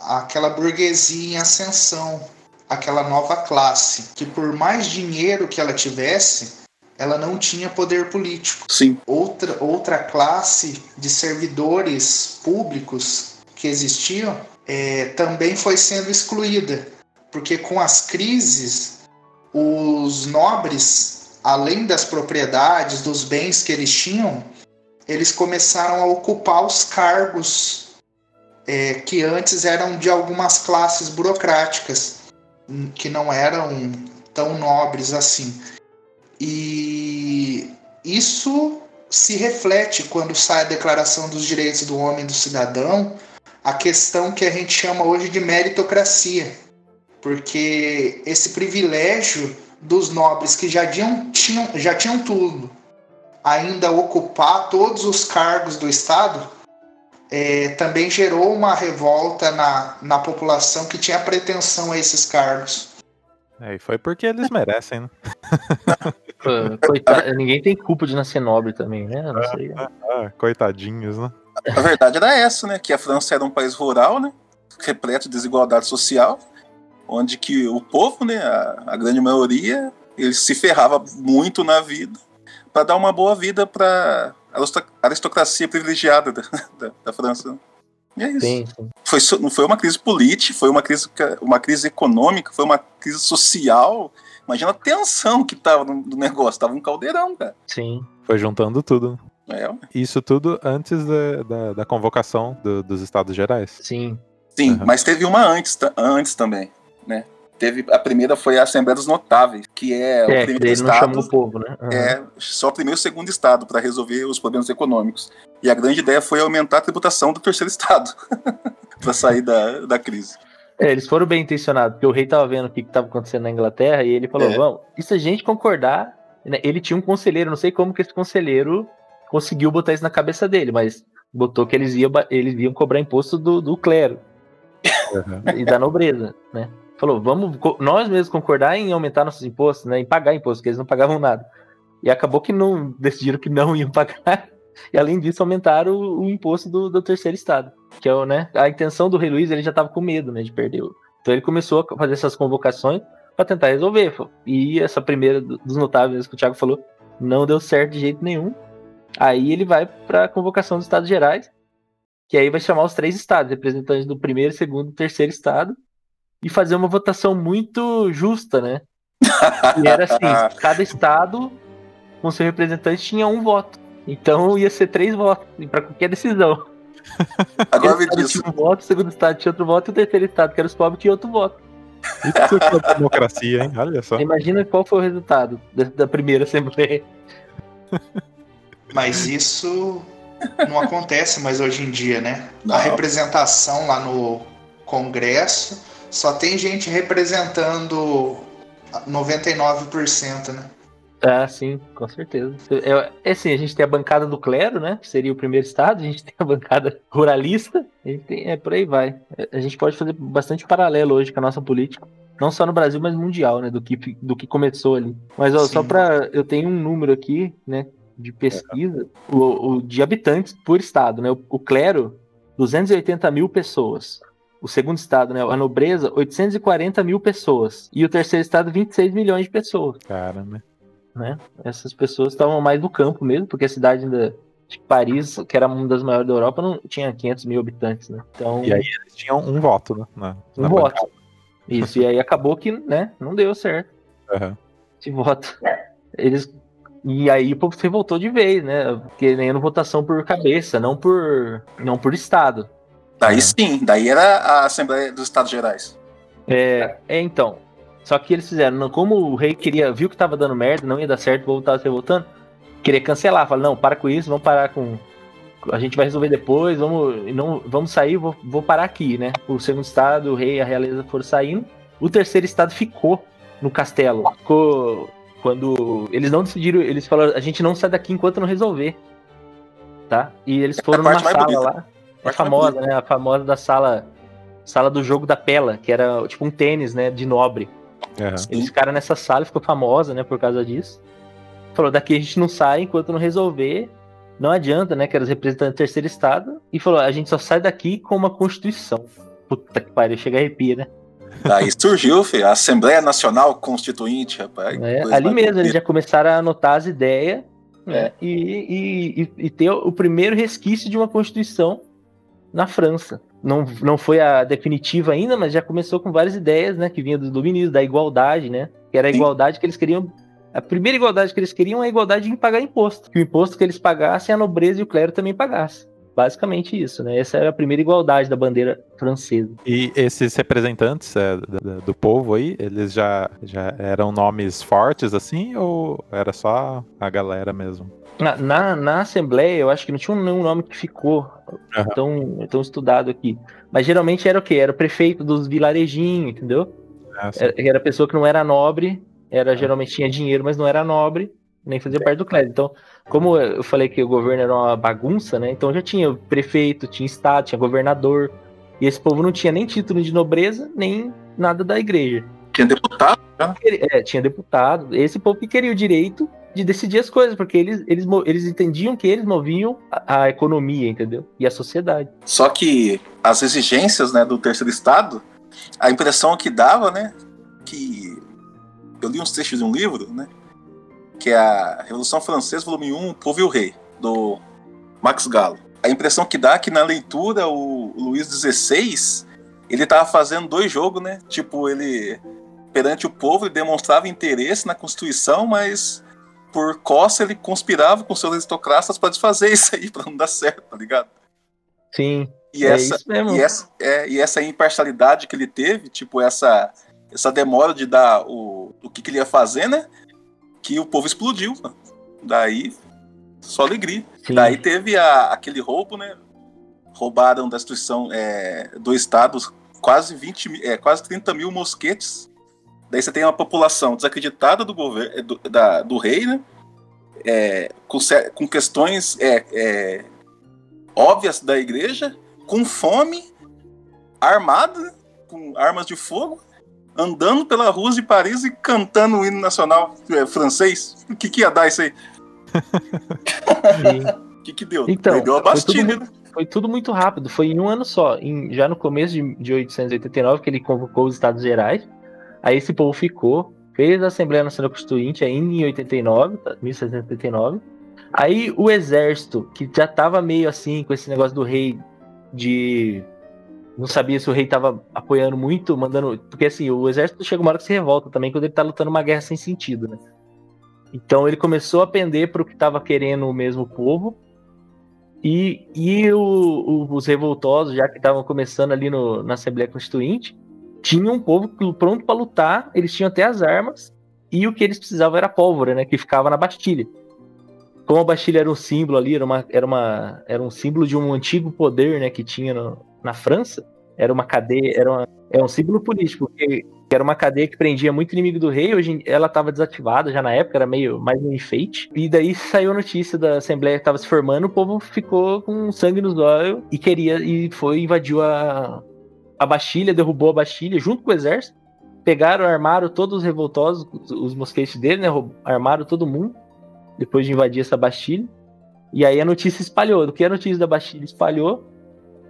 Speaker 3: aquela burguesia em ascensão, aquela nova classe, que por mais dinheiro que ela tivesse, ela não tinha poder político.
Speaker 2: Sim,
Speaker 3: Outra, outra classe de servidores públicos que existiam eh, também foi sendo excluída, porque com as crises, os nobres, além das propriedades, dos bens que eles tinham, eles começaram a ocupar os cargos eh, que antes eram de algumas classes burocráticas, que não eram tão nobres assim. E isso se reflete quando sai a Declaração dos Direitos do Homem e do Cidadão, a questão que a gente chama hoje de meritocracia, porque esse privilégio dos nobres que já tinham, tinham, já tinham tudo, ainda ocupar todos os cargos do Estado, eh, também gerou uma revolta na, na população que tinha pretensão a esses cargos.
Speaker 1: É, e foi porque eles merecem, né?
Speaker 4: Coitado, ninguém tem culpa de nascer nobre também, né? Não sei.
Speaker 1: Ah, coitadinhos, né?
Speaker 2: A verdade era essa, né? Que a França era um país rural, né? Repleto de desigualdade social, onde que o povo, né? A, a grande maioria, ele se ferrava muito na vida para dar uma boa vida para a aristocracia privilegiada da, da, da França. E é isso.
Speaker 4: Sim, sim.
Speaker 2: Foi, não foi uma crise política, foi uma crise, uma crise econômica, foi uma crise social. Imagina a tensão que tava no, no negócio, tava um caldeirão, cara.
Speaker 4: sim.
Speaker 1: Foi juntando tudo.
Speaker 2: É,
Speaker 1: Isso tudo antes da, da, da convocação do- dos Estados Gerais.
Speaker 4: Sim.
Speaker 2: Sim,
Speaker 1: Uhum.
Speaker 2: mas teve uma antes, antes também, né? Teve, a primeira foi a Assembleia dos Notáveis, que é, o
Speaker 4: É, que
Speaker 2: primeiro
Speaker 4: não
Speaker 2: estado,
Speaker 4: chamou o povo, né? Aham.
Speaker 2: é só o primeiro e o segundo estado para resolver os problemas econômicos. E a grande ideia foi aumentar a tributação do terceiro estado para sair da, da crise.
Speaker 4: É, eles foram bem intencionados, porque o rei tava vendo o que estava acontecendo na Inglaterra e ele falou:
Speaker 2: É.
Speaker 4: vamos, e se a gente concordar? né, Ele tinha um conselheiro, não sei como que esse conselheiro conseguiu botar isso na cabeça dele, mas botou que eles iam, eles iam cobrar imposto do, do clero e da nobreza, né? Falou, vamos nós mesmos concordar em aumentar nossos impostos, né? Em pagar impostos, porque eles não pagavam nada. E acabou que não decidiram que não iam pagar. E além disso, aumentaram o, o imposto do, do terceiro estado. Que é o, né? A intenção do rei Luís, ele já estava com medo, né? De perder. Então ele começou a fazer essas convocações para tentar resolver. E essa primeira dos notáveis que o Thiago falou não deu certo de jeito nenhum. Aí ele vai para a convocação dos Estados Gerais, que aí vai chamar os três estados, representantes do primeiro, segundo e terceiro estado, e fazer uma votação muito justa, né? E era assim, cada estado com seu representante tinha um voto. Então ia ser três votos para qualquer decisão.
Speaker 2: Agora
Speaker 4: me diz. Tinha um voto, o segundo estado tinha outro voto, e o terceiro estado, que era os pobres, tinha outro voto.
Speaker 1: Isso é democracia, hein? Olha só.
Speaker 4: Imagina qual foi o resultado da, primeira assembleia.
Speaker 3: Mas isso não acontece mais hoje em dia, né? Não. A representação lá no Congresso só tem gente representando 99%, né?
Speaker 4: Ah, sim, com certeza. É, assim, a gente tem a bancada do clero, né? Que seria o primeiro estado, a gente tem a bancada ruralista, a gente tem, é por aí vai. A gente pode fazer bastante paralelo hoje com a nossa política. Não só no Brasil, mas mundial, né? Do que, do que começou ali. Mas ó, só pra. Eu tenho um número aqui, né? De pesquisa, é. o, o, de habitantes por estado, né? O, o clero, 280 mil pessoas. O segundo estado, né? A nobreza, 840 mil pessoas. E o terceiro estado, 26 milhões de pessoas.
Speaker 1: Caramba
Speaker 4: né? Essas pessoas estavam mais no campo mesmo, porque a cidade ainda de Paris, que era uma das maiores da Europa, não tinha 500 mil habitantes, né? Então,
Speaker 1: e aí eles tinham um voto, né? Na,
Speaker 4: um voto. Isso, e aí acabou que, né, não deu certo.
Speaker 1: Uhum.
Speaker 4: Esse voto. Eles e aí o povo se revoltou de vez, né? Querendo votação por cabeça, não por não por estado.
Speaker 2: Daí é. sim, daí era a Assembleia dos Estados Gerais.
Speaker 4: É, é então. Só que eles fizeram, como o rei queria, viu que tava dando merda, não ia dar certo, voltar se revoltando, queria cancelar. Fala, não, para com isso, vamos parar com. A gente vai resolver depois, vamos, não, vamos sair, vou, vou parar aqui, né? O segundo estado, o rei e a realeza foram saindo. O terceiro estado ficou no castelo. Ficou. Quando eles não decidiram, eles falaram, a gente não sai daqui enquanto não resolver. Tá? E eles foram numa sala bonita. lá. É famosa, né? A famosa da sala. Sala do jogo da Pela, que era tipo um tênis, né? De nobre.
Speaker 1: Uhum.
Speaker 4: Eles ficaram nessa sala, ficou famosa, né, por causa disso. Falou, daqui a gente não sai enquanto não resolver. Não adianta, né, que era os representantes do terceiro estado. E falou, a gente só sai daqui com uma constituição. Puta que pariu, chega a arrepia, né?
Speaker 2: Daí surgiu, filho, a Assembleia Nacional Constituinte, rapaz.
Speaker 4: É, ali mesmo, eles já começaram a anotar as ideias né, é. e, e, e, ter o primeiro resquício de uma Constituição na França não, não foi a definitiva ainda, mas já começou com várias ideias, né, que vinha do iluminismo, da igualdade, né, que era a igualdade que eles queriam, a primeira igualdade que eles queriam é a igualdade em pagar imposto, que o imposto que eles pagassem, a nobreza e o clero também pagassem. Basicamente isso, né? Essa era a primeira igualdade da bandeira francesa.
Speaker 1: E esses representantes é, do, do, povo aí, eles já, já eram nomes fortes assim, ou era só a galera mesmo?
Speaker 4: Na, na, na, Assembleia, eu acho que não tinha nenhum nome que ficou uhum. tão, tão estudado aqui. Mas geralmente era o quê? Era o prefeito dos vilarejinhos, entendeu? Ah, era, era a pessoa que não era nobre, era geralmente tinha dinheiro, mas não era nobre, nem fazia parte do clero. Então, como eu falei que o governo era uma bagunça, né? Então já tinha prefeito, tinha estado, tinha governador. E esse povo não tinha nem título de nobreza, nem nada da igreja.
Speaker 2: Tinha deputado?
Speaker 4: Né? É, tinha deputado. Esse povo que queria o direito de decidir as coisas, porque eles, eles, eles entendiam que eles moviam a, a, economia, entendeu? E a sociedade.
Speaker 2: Só que as exigências né, do terceiro estado, a impressão que dava, né? Que eu li uns textos de um livro, né? Que é a Revolução Francesa, volume 1, O Povo e o Rei, do Max Gallo. A impressão que dá é que na leitura o Luís XVI ele tava fazendo dois jogos, né? Tipo, ele perante o povo ele demonstrava interesse na Constituição, mas por costa, ele conspirava com seus aristocratas para desfazer isso aí, para não dar certo, tá ligado?
Speaker 4: Sim.
Speaker 2: E, é essa, e, essa, é, e essa imparcialidade que ele teve, tipo, essa, essa demora de dar o, o que, que ele ia fazer, né? Que o povo explodiu. Né? Daí, só alegria. Sim. Daí teve a, aquele roubo, né? Roubaram da instituição é, do Estado quase 20 é, quase 30 mil mosquetes Daí você tem uma população desacreditada do governo, eh, do, da, do rei, né? É, com, com, questões é, é, óbvias da igreja, com fome, armada, com armas de fogo, andando pela rua de Paris e cantando o hino nacional é, francês. O que, que ia dar isso aí? O que, que deu?
Speaker 4: Então,
Speaker 2: deu a Bastilha.
Speaker 4: Foi tudo, foi tudo muito rápido, foi em um ano só. Em, já no começo de, de 889 que ele convocou os Estados Gerais Aí esse povo ficou, fez a Assembleia Nacional Constituinte ainda em 89, 1789. Tá, Aí o exército, que já tava meio assim com esse negócio do rei de não sabia se o rei tava apoiando muito, mandando. Porque assim, o exército chega uma hora que se revolta também quando ele tá lutando uma guerra sem sentido, né? Então ele começou a pender para o que estava querendo o mesmo povo. E, e o, o, os revoltosos, já que estavam começando ali no, na Assembleia Constituinte, tinham um povo pronto para lutar, eles tinham até as armas, e o que eles precisavam era pólvora, né? Que ficava na Bastilha. Como a Bastilha era um símbolo ali, era, uma, era, uma, era um símbolo de um antigo poder né, que tinha no, na França, era uma cadeia, era uma, é um símbolo político, porque que era uma cadeia que prendia muito inimigo do rei, hoje ela estava desativada já na época, era meio mais um enfeite. E daí saiu a notícia da Assembleia que estava se formando, o povo ficou com sangue nos olhos e queria e foi invadiu a a Bastilha, derrubou a Bastilha junto com o exército. Pegaram, armaram todos os revoltosos, os mosquetes dele, né? Armaram todo mundo depois de invadir essa Bastilha. E aí a notícia espalhou. Do que a notícia da Bastilha espalhou,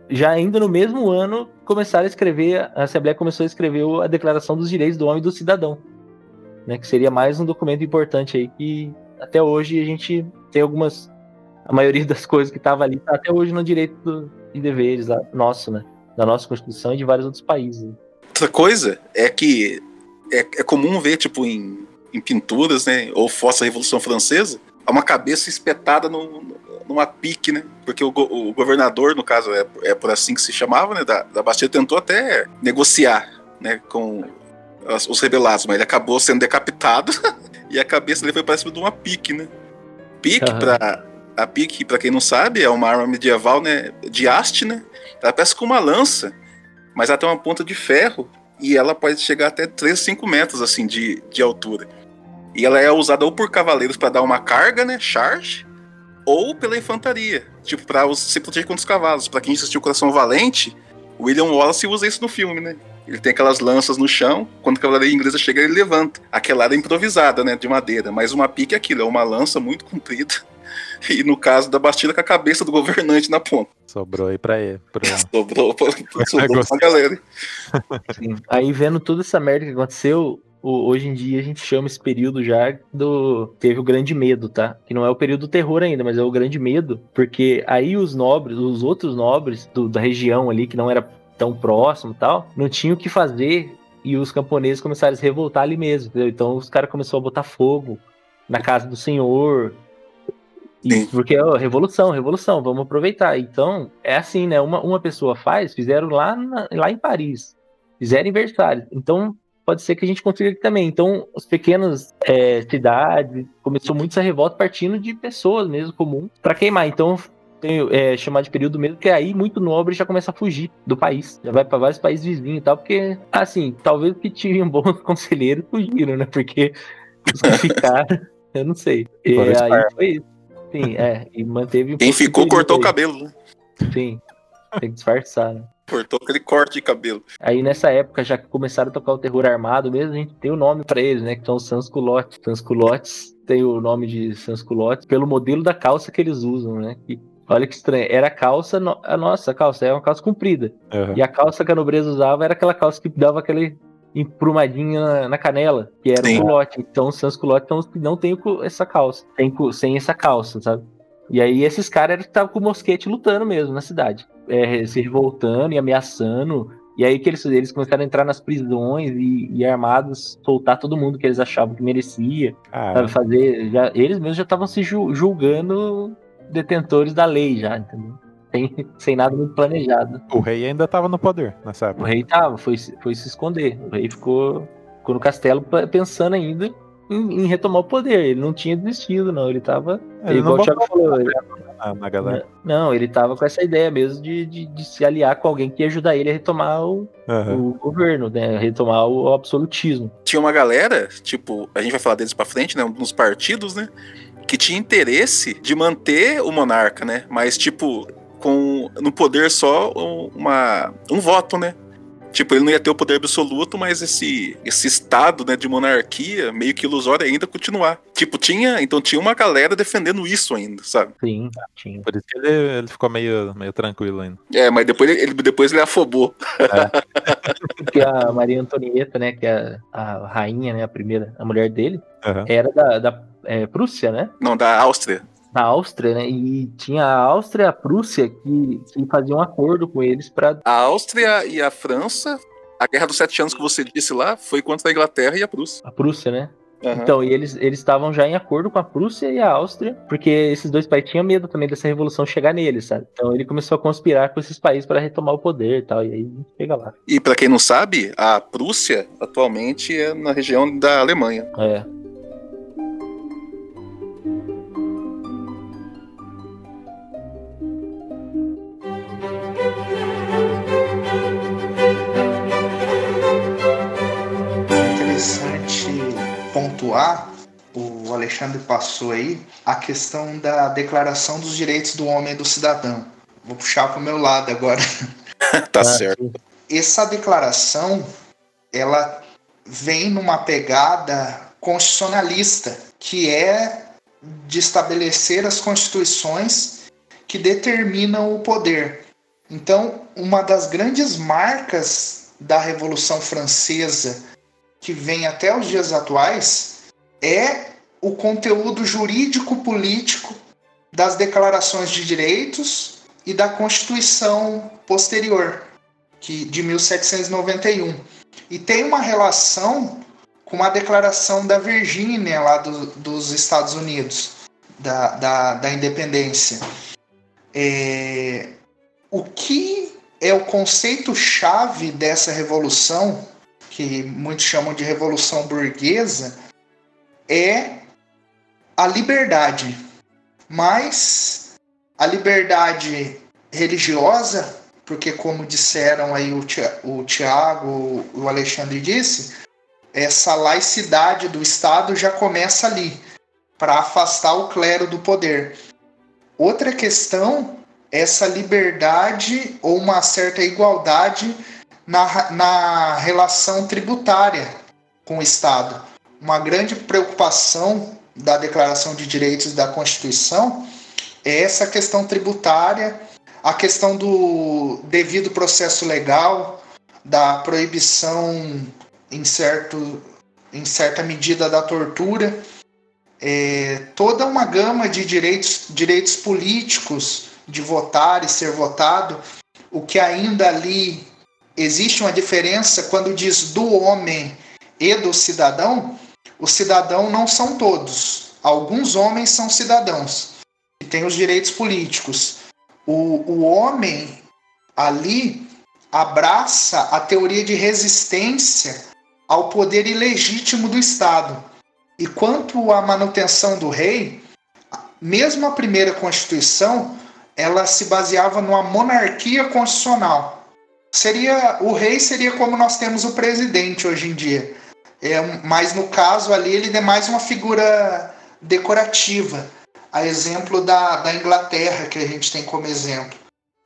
Speaker 4: já ainda no mesmo ano, começaram a escrever, a Assembleia começou a escrever a Declaração dos Direitos do Homem e do Cidadão, né, que seria mais um documento importante aí que até hoje a gente tem algumas, a maioria das coisas que estava ali tá até hoje no direito e deveres lá, nosso, né, da nossa Constituição e de vários outros países.
Speaker 2: Outra coisa é que é, é comum ver, tipo, em, em pinturas, né, ou fossa da Revolução Francesa, uma cabeça espetada no, numa pique, né? Porque o, o governador, no caso, é, é, por assim que se chamava, né? Da, da Bastilha tentou até negociar, né? Com as, os rebelados, mas ele acabou sendo decapitado e a cabeça dele foi para cima de uma pique, né? Pique, uhum. para a pique, para quem não sabe, é uma arma medieval, né? De haste, né? Ela parece com uma lança, mas ela tem uma ponta de ferro e ela pode chegar até 3, 5 metros, assim, de, de altura. E ela é usada ou por cavaleiros para dar uma carga, né? Charge, ou pela infantaria, tipo, pra se proteger contra os cavalos. Pra quem assistiu Coração Valente, William Wallace usa isso no filme, né? Ele tem aquelas lanças no chão, quando a cavalaria inglesa chega, ele levanta. Aquela era improvisada, né, de madeira, mas uma pique é aquilo, é uma lança muito comprida. E no caso da Bastilha, com a cabeça do governante na ponta.
Speaker 1: Sobrou aí pra ele. Pra...
Speaker 2: sobrou, sobrou pra galera.
Speaker 4: Sim. Aí vendo toda essa merda que aconteceu, hoje em dia a gente chama esse período já do. Teve o grande medo, tá? Que não é o período do terror ainda, mas é o grande medo. Porque aí os nobres, os outros nobres do, da região ali, que não era tão próximo tal, não tinham o que fazer. E os camponeses começaram a se revoltar ali mesmo, entendeu? Então os caras começaram a botar fogo na casa do senhor. E, porque, ó, revolução, revolução, vamos aproveitar. Então, é assim, né? Uma, uma pessoa faz, fizeram lá, na, lá em Paris. Fizeram em Versalhes. Então, pode ser que a gente consiga aqui também. Então, as pequenas é, cidades, começou muito essa revolta partindo de pessoas mesmo, comum, para queimar. Então, tem, é, chamar de período mesmo, que aí muito nobre já começa a fugir do país. Já vai para vários países vizinhos e tal, porque, assim, talvez que tinham bons conselheiros fugiram, né? Porque os que ficaram, eu não sei. E aí foi isso. Sim, é. E manteve.
Speaker 2: Quem ficou cortou aí. o cabelo, né?
Speaker 4: Sim. Tem que disfarçar, né?
Speaker 2: Cortou aquele corte de cabelo.
Speaker 4: Aí nessa época, já que começaram a tocar o terror armado mesmo, a gente tem o nome para eles, né? Que são os Sansculottes. Sansculottes tem o nome de Sansculottes pelo modelo da calça que eles usam, né? Que, olha que estranho. Era a calça, a nossa calça, é uma calça comprida. Uhum. E a calça que a nobreza usava era aquela calça que dava aquele emprumadinho na, canela, que era Sim. o culote. Então os Sansculottes não tem essa calça, tem, sem essa calça, sabe? E aí esses caras estavam com o mosquete lutando mesmo na cidade é, se revoltando e ameaçando. E aí que eles, eles começaram a entrar nas prisões e, e armados, soltar todo mundo que eles achavam que merecia. Ah, sabe, fazer. Já, eles mesmos já estavam se julgando detentores da lei, já, entendeu? Sem, sem nada muito planejado.
Speaker 1: O rei ainda estava no poder nessa época.
Speaker 4: O rei estava, foi, foi se esconder. O rei ficou, ficou no castelo pensando ainda em, em, retomar o poder. Ele não tinha desistido, não. Ele tava. Ele igual o Thiago falou. Ele,
Speaker 1: na, na galera.
Speaker 4: Não, ele tava com essa ideia mesmo de, de, de, se aliar com alguém que ia ajudar ele a retomar o, uhum. o governo, né? Retomar o, o, absolutismo.
Speaker 2: Tinha uma galera, tipo, a gente vai falar deles pra frente, né? Nos partidos, né? Que tinha interesse de manter o monarca, né? Mas, tipo, com no poder só uma, um voto, né? Tipo, ele não ia ter o poder absoluto, mas esse, esse estado né, de monarquia, meio que ilusório ainda continuar. Tipo, tinha. Então tinha uma galera defendendo isso ainda, sabe?
Speaker 4: Sim, tinha.
Speaker 1: Por isso que ele, ele ficou meio, meio tranquilo ainda.
Speaker 2: É, mas depois ele, depois ele afobou.
Speaker 4: Porque a Maria Antonieta, né, que é a rainha, né, a primeira, a mulher dele,
Speaker 1: Aham.
Speaker 4: era da, da é, Prússia, né?
Speaker 2: Não, da Áustria.
Speaker 4: Na Áustria, né? E tinha a Áustria e a Prússia que, que faziam um acordo com eles pra.
Speaker 2: A Áustria e a França. A Guerra dos Sete Anos que você disse lá foi contra a Inglaterra e a Prússia.
Speaker 4: A Prússia, né?
Speaker 2: Aham.
Speaker 4: Então, e eles eles estavam já em acordo com a Prússia e a Áustria, porque esses dois países tinham medo também dessa revolução chegar neles, sabe? Então ele começou a conspirar com esses países para retomar o poder e tal, e aí chega lá.
Speaker 2: E pra quem não sabe, a Prússia atualmente é na região da Alemanha.
Speaker 4: É
Speaker 3: pontuar, o Alexandre passou aí, a questão da Declaração dos Direitos do Homem e do Cidadão. Vou puxar para o meu lado agora.
Speaker 2: tá certo.
Speaker 3: Essa declaração, ela vem numa pegada constitucionalista, que é de estabelecer as constituições que determinam o poder. Então, uma das grandes marcas da Revolução Francesa, que vem até os dias atuais, é o conteúdo jurídico-político das declarações de direitos e da Constituição posterior, que de 1791. E tem uma relação com a Declaração da Virgínia, lá do- dos Estados Unidos, da, da, da independência. É, o que é o conceito-chave dessa revolução, que muitos chamam de revolução burguesa, é a liberdade. Mas a liberdade religiosa, porque como disseram aí o Tia- o Tiago, o Alexandre disse, essa laicidade do Estado já começa ali, para afastar o clero do poder. Outra questão essa liberdade ou uma certa igualdade na, na relação tributária com o Estado. Uma grande preocupação da Declaração de Direitos da Constituição é essa questão tributária, a questão do devido processo legal, da proibição em, certo, em certa medida da tortura, é, toda uma gama de direitos, direitos políticos de votar e ser votado, o que ainda ali existe uma diferença quando diz do homem e do cidadão, o cidadão não são todos. Alguns homens são cidadãos e têm os direitos políticos. O, o homem ali abraça a teoria de resistência ao poder ilegítimo do Estado. E quanto à manutenção do rei, mesmo a primeira Constituição, ela se baseava numa monarquia constitucional. Seria o rei seria como nós temos o presidente hoje em dia. É, mas no caso ali ele é mais uma figura decorativa, a exemplo da, da Inglaterra que a gente tem como exemplo.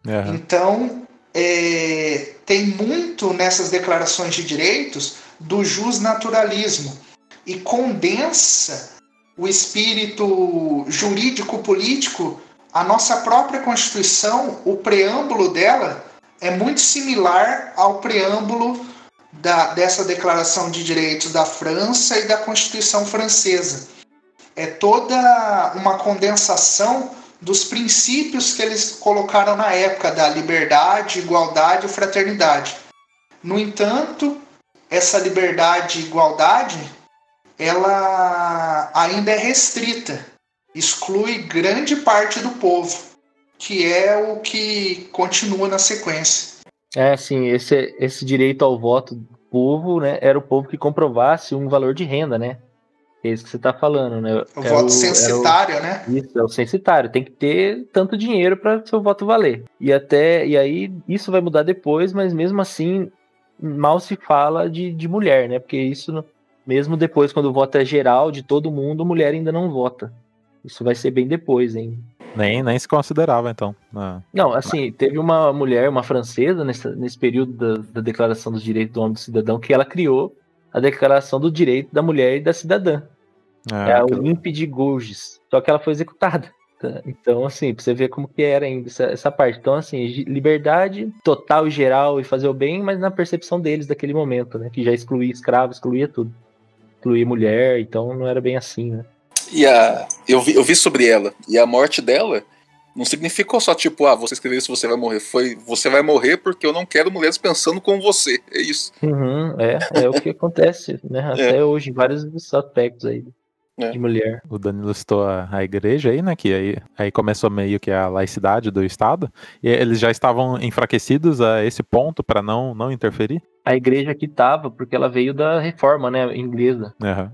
Speaker 1: Aham.
Speaker 3: Então, é, tem muito nessas declarações de direitos do justnaturalismo e condensa o espírito jurídico-político. A nossa própria Constituição, o preâmbulo dela é muito similar ao preâmbulo da, dessa Declaração de Direitos da França e da Constituição Francesa. É toda uma condensação dos princípios que eles colocaram na época da liberdade, igualdade e fraternidade. No entanto, essa liberdade e igualdade, ela ainda é restrita, exclui grande parte do povo, que é o que continua na sequência.
Speaker 4: É, assim, esse, esse direito ao voto do povo, né, era o povo que comprovasse um valor de renda, né? É isso que você tá falando, né?
Speaker 3: O
Speaker 4: É
Speaker 3: voto
Speaker 4: era
Speaker 3: censitário, né?
Speaker 4: Isso, é o censitário. Tem que ter tanto dinheiro para seu voto valer. E até e aí isso vai mudar depois, mas mesmo assim mal se fala de, de mulher, né? Porque isso mesmo depois quando o voto é geral de todo mundo, mulher ainda não vota. Isso vai ser bem depois, hein?
Speaker 1: Nem, nem se considerava, então. na-
Speaker 4: Não, assim, teve uma mulher, uma francesa, nesse, nesse período da, da Declaração dos Direitos do Homem e do Cidadão, que ela criou a Declaração do Direito da Mulher e da Cidadã.
Speaker 1: É,
Speaker 4: É a Olympe de Gouges. Só que ela foi executada. tá? Então, assim, pra você ver como que era ainda essa, essa parte. Então, assim, liberdade total e geral e fazer o bem, mas na percepção deles daquele momento, né? Que já excluía escravo, excluía tudo. Excluía mulher, então não era bem assim, né?
Speaker 2: E a. Eu vi, eu vi sobre ela. E a morte dela não significou só tipo, ah, você escreveu isso, você vai morrer. Foi, você vai morrer porque eu não quero mulheres pensando como você. É isso.
Speaker 4: Uhum, é, é o que acontece, né? Até hoje, em vários dos aspectos aí
Speaker 2: É.
Speaker 4: de mulher.
Speaker 1: O Danilo citou a, a igreja aí, né? Que aí, aí começou meio que a laicidade do Estado. E eles já estavam enfraquecidos a esse ponto para não, não interferir.
Speaker 4: A igreja aqui tava, porque ela veio da reforma, né, inglesa.
Speaker 1: Aham.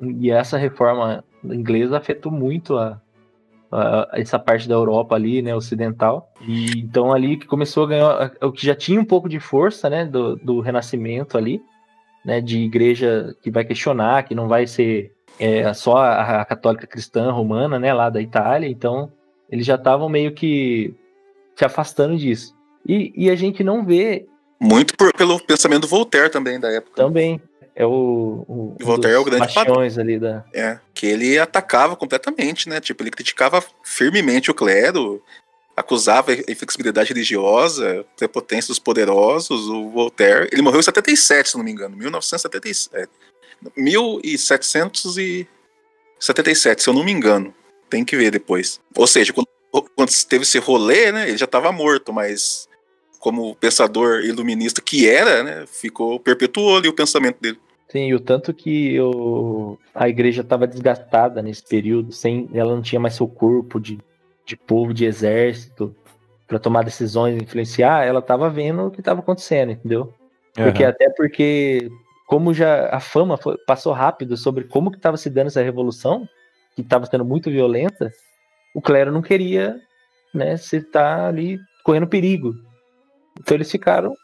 Speaker 4: E essa reforma inglesa afetou muito a, a- essa parte da Europa ali, né, ocidental. E então ali que começou a ganhar o que já tinha um pouco de força, né, do, do Renascimento ali, né, de igreja que vai questionar, que não vai ser é, só a, a católica cristã romana, né, lá da Itália. Então eles já estavam meio que se afastando disso. E, e a gente não vê
Speaker 2: Muito por- pelo pensamento do Voltaire também da época.
Speaker 4: também é o, o
Speaker 2: E Voltaire é o grande
Speaker 4: ali da
Speaker 2: É, que ele atacava completamente, né? Tipo, ele criticava firmemente o clero, acusava a inflexibilidade religiosa, prepotência dos poderosos, o Voltaire. Ele morreu em 77, se não me engano, 1977. 1777, se eu não me engano. Tem que ver depois. Ou seja, quando, quando teve esse rolê, né, ele já estava morto, mas como pensador iluminista que era, né, ficou perpetuou ali o pensamento dele.
Speaker 4: Sim, e o tanto que o, a igreja estava desgastada nesse período, sem ela não tinha mais seu corpo de, de povo, de exército, para tomar decisões e influenciar, ela estava vendo o que estava acontecendo, entendeu? Porque até porque, como já a fama foi- passou rápido sobre como que estava se dando essa revolução, que estava sendo muito violenta, o clero não queria, né, se estar ali correndo perigo. Então eles ficaram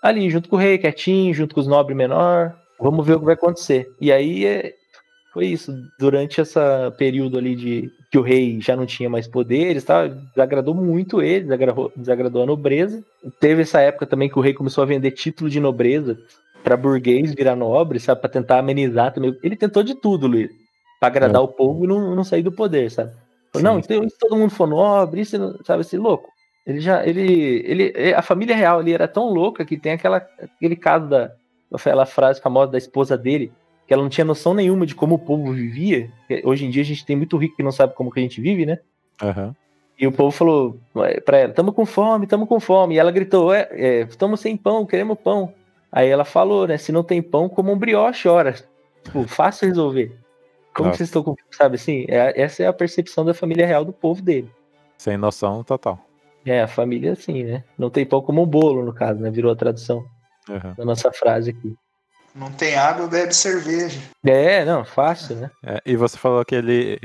Speaker 4: ali junto com o rei, quietinho, junto com os nobres menor. Vamos ver o que vai acontecer. E aí é, foi isso. Durante esse período ali de que o rei já não tinha mais poderes, tá? desagradou muito ele, desagradou, desagradou a nobreza. Teve essa época também que o rei começou a vender título de nobreza para burguês virar nobre, sabe? Para tentar amenizar também. Ele tentou de tudo, Luiz, para agradar o povo e não, não sair do poder, sabe? Falou, Não, então se todo mundo for nobre, isso, sabe assim, louco. Ele já, ele, ele, a família real ali era tão louca que tem aquela, aquele caso da, aquela frase famosa da esposa dele, que ela não tinha noção nenhuma de como o povo vivia. Hoje em dia a gente tem muito rico que não sabe como que a gente vive, né?
Speaker 1: Aham.
Speaker 4: E o povo falou pra ela, tamo com fome, tamo com fome. E ela gritou, é, é, tamo sem pão, queremos pão. Aí ela falou, né, se não tem pão, como um brioche, ora. Tipo, fácil resolver. Como
Speaker 1: Nossa.
Speaker 4: vocês estão com sabe assim? É, essa é a percepção da família real do povo dele.
Speaker 1: Sem noção total.
Speaker 4: É, a família assim, né? Não tem pão como um bolo, no caso, né? Virou a tradução
Speaker 1: Aham.
Speaker 4: da nossa frase aqui.
Speaker 3: Não tem água, bebe cerveja.
Speaker 4: É, não, fácil, né?
Speaker 1: É, e você falou que ele,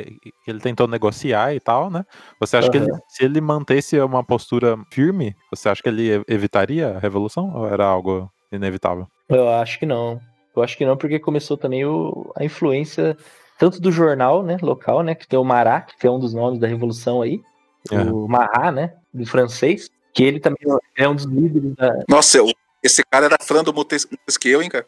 Speaker 1: que ele tentou negociar e tal, né? Você acha que ele, se ele mantesse uma postura firme, você acha que ele evitaria a revolução? Ou era algo inevitável?
Speaker 4: Eu acho que não. Eu acho que não, porque começou também o, a influência tanto do jornal, né, local, né, que tem o Marat, que é um dos nomes da revolução aí, o Marat, né, do francês, que ele também é um dos líderes da...
Speaker 2: Nossa, o- esse cara era fã do Montesquieu, hein, cara?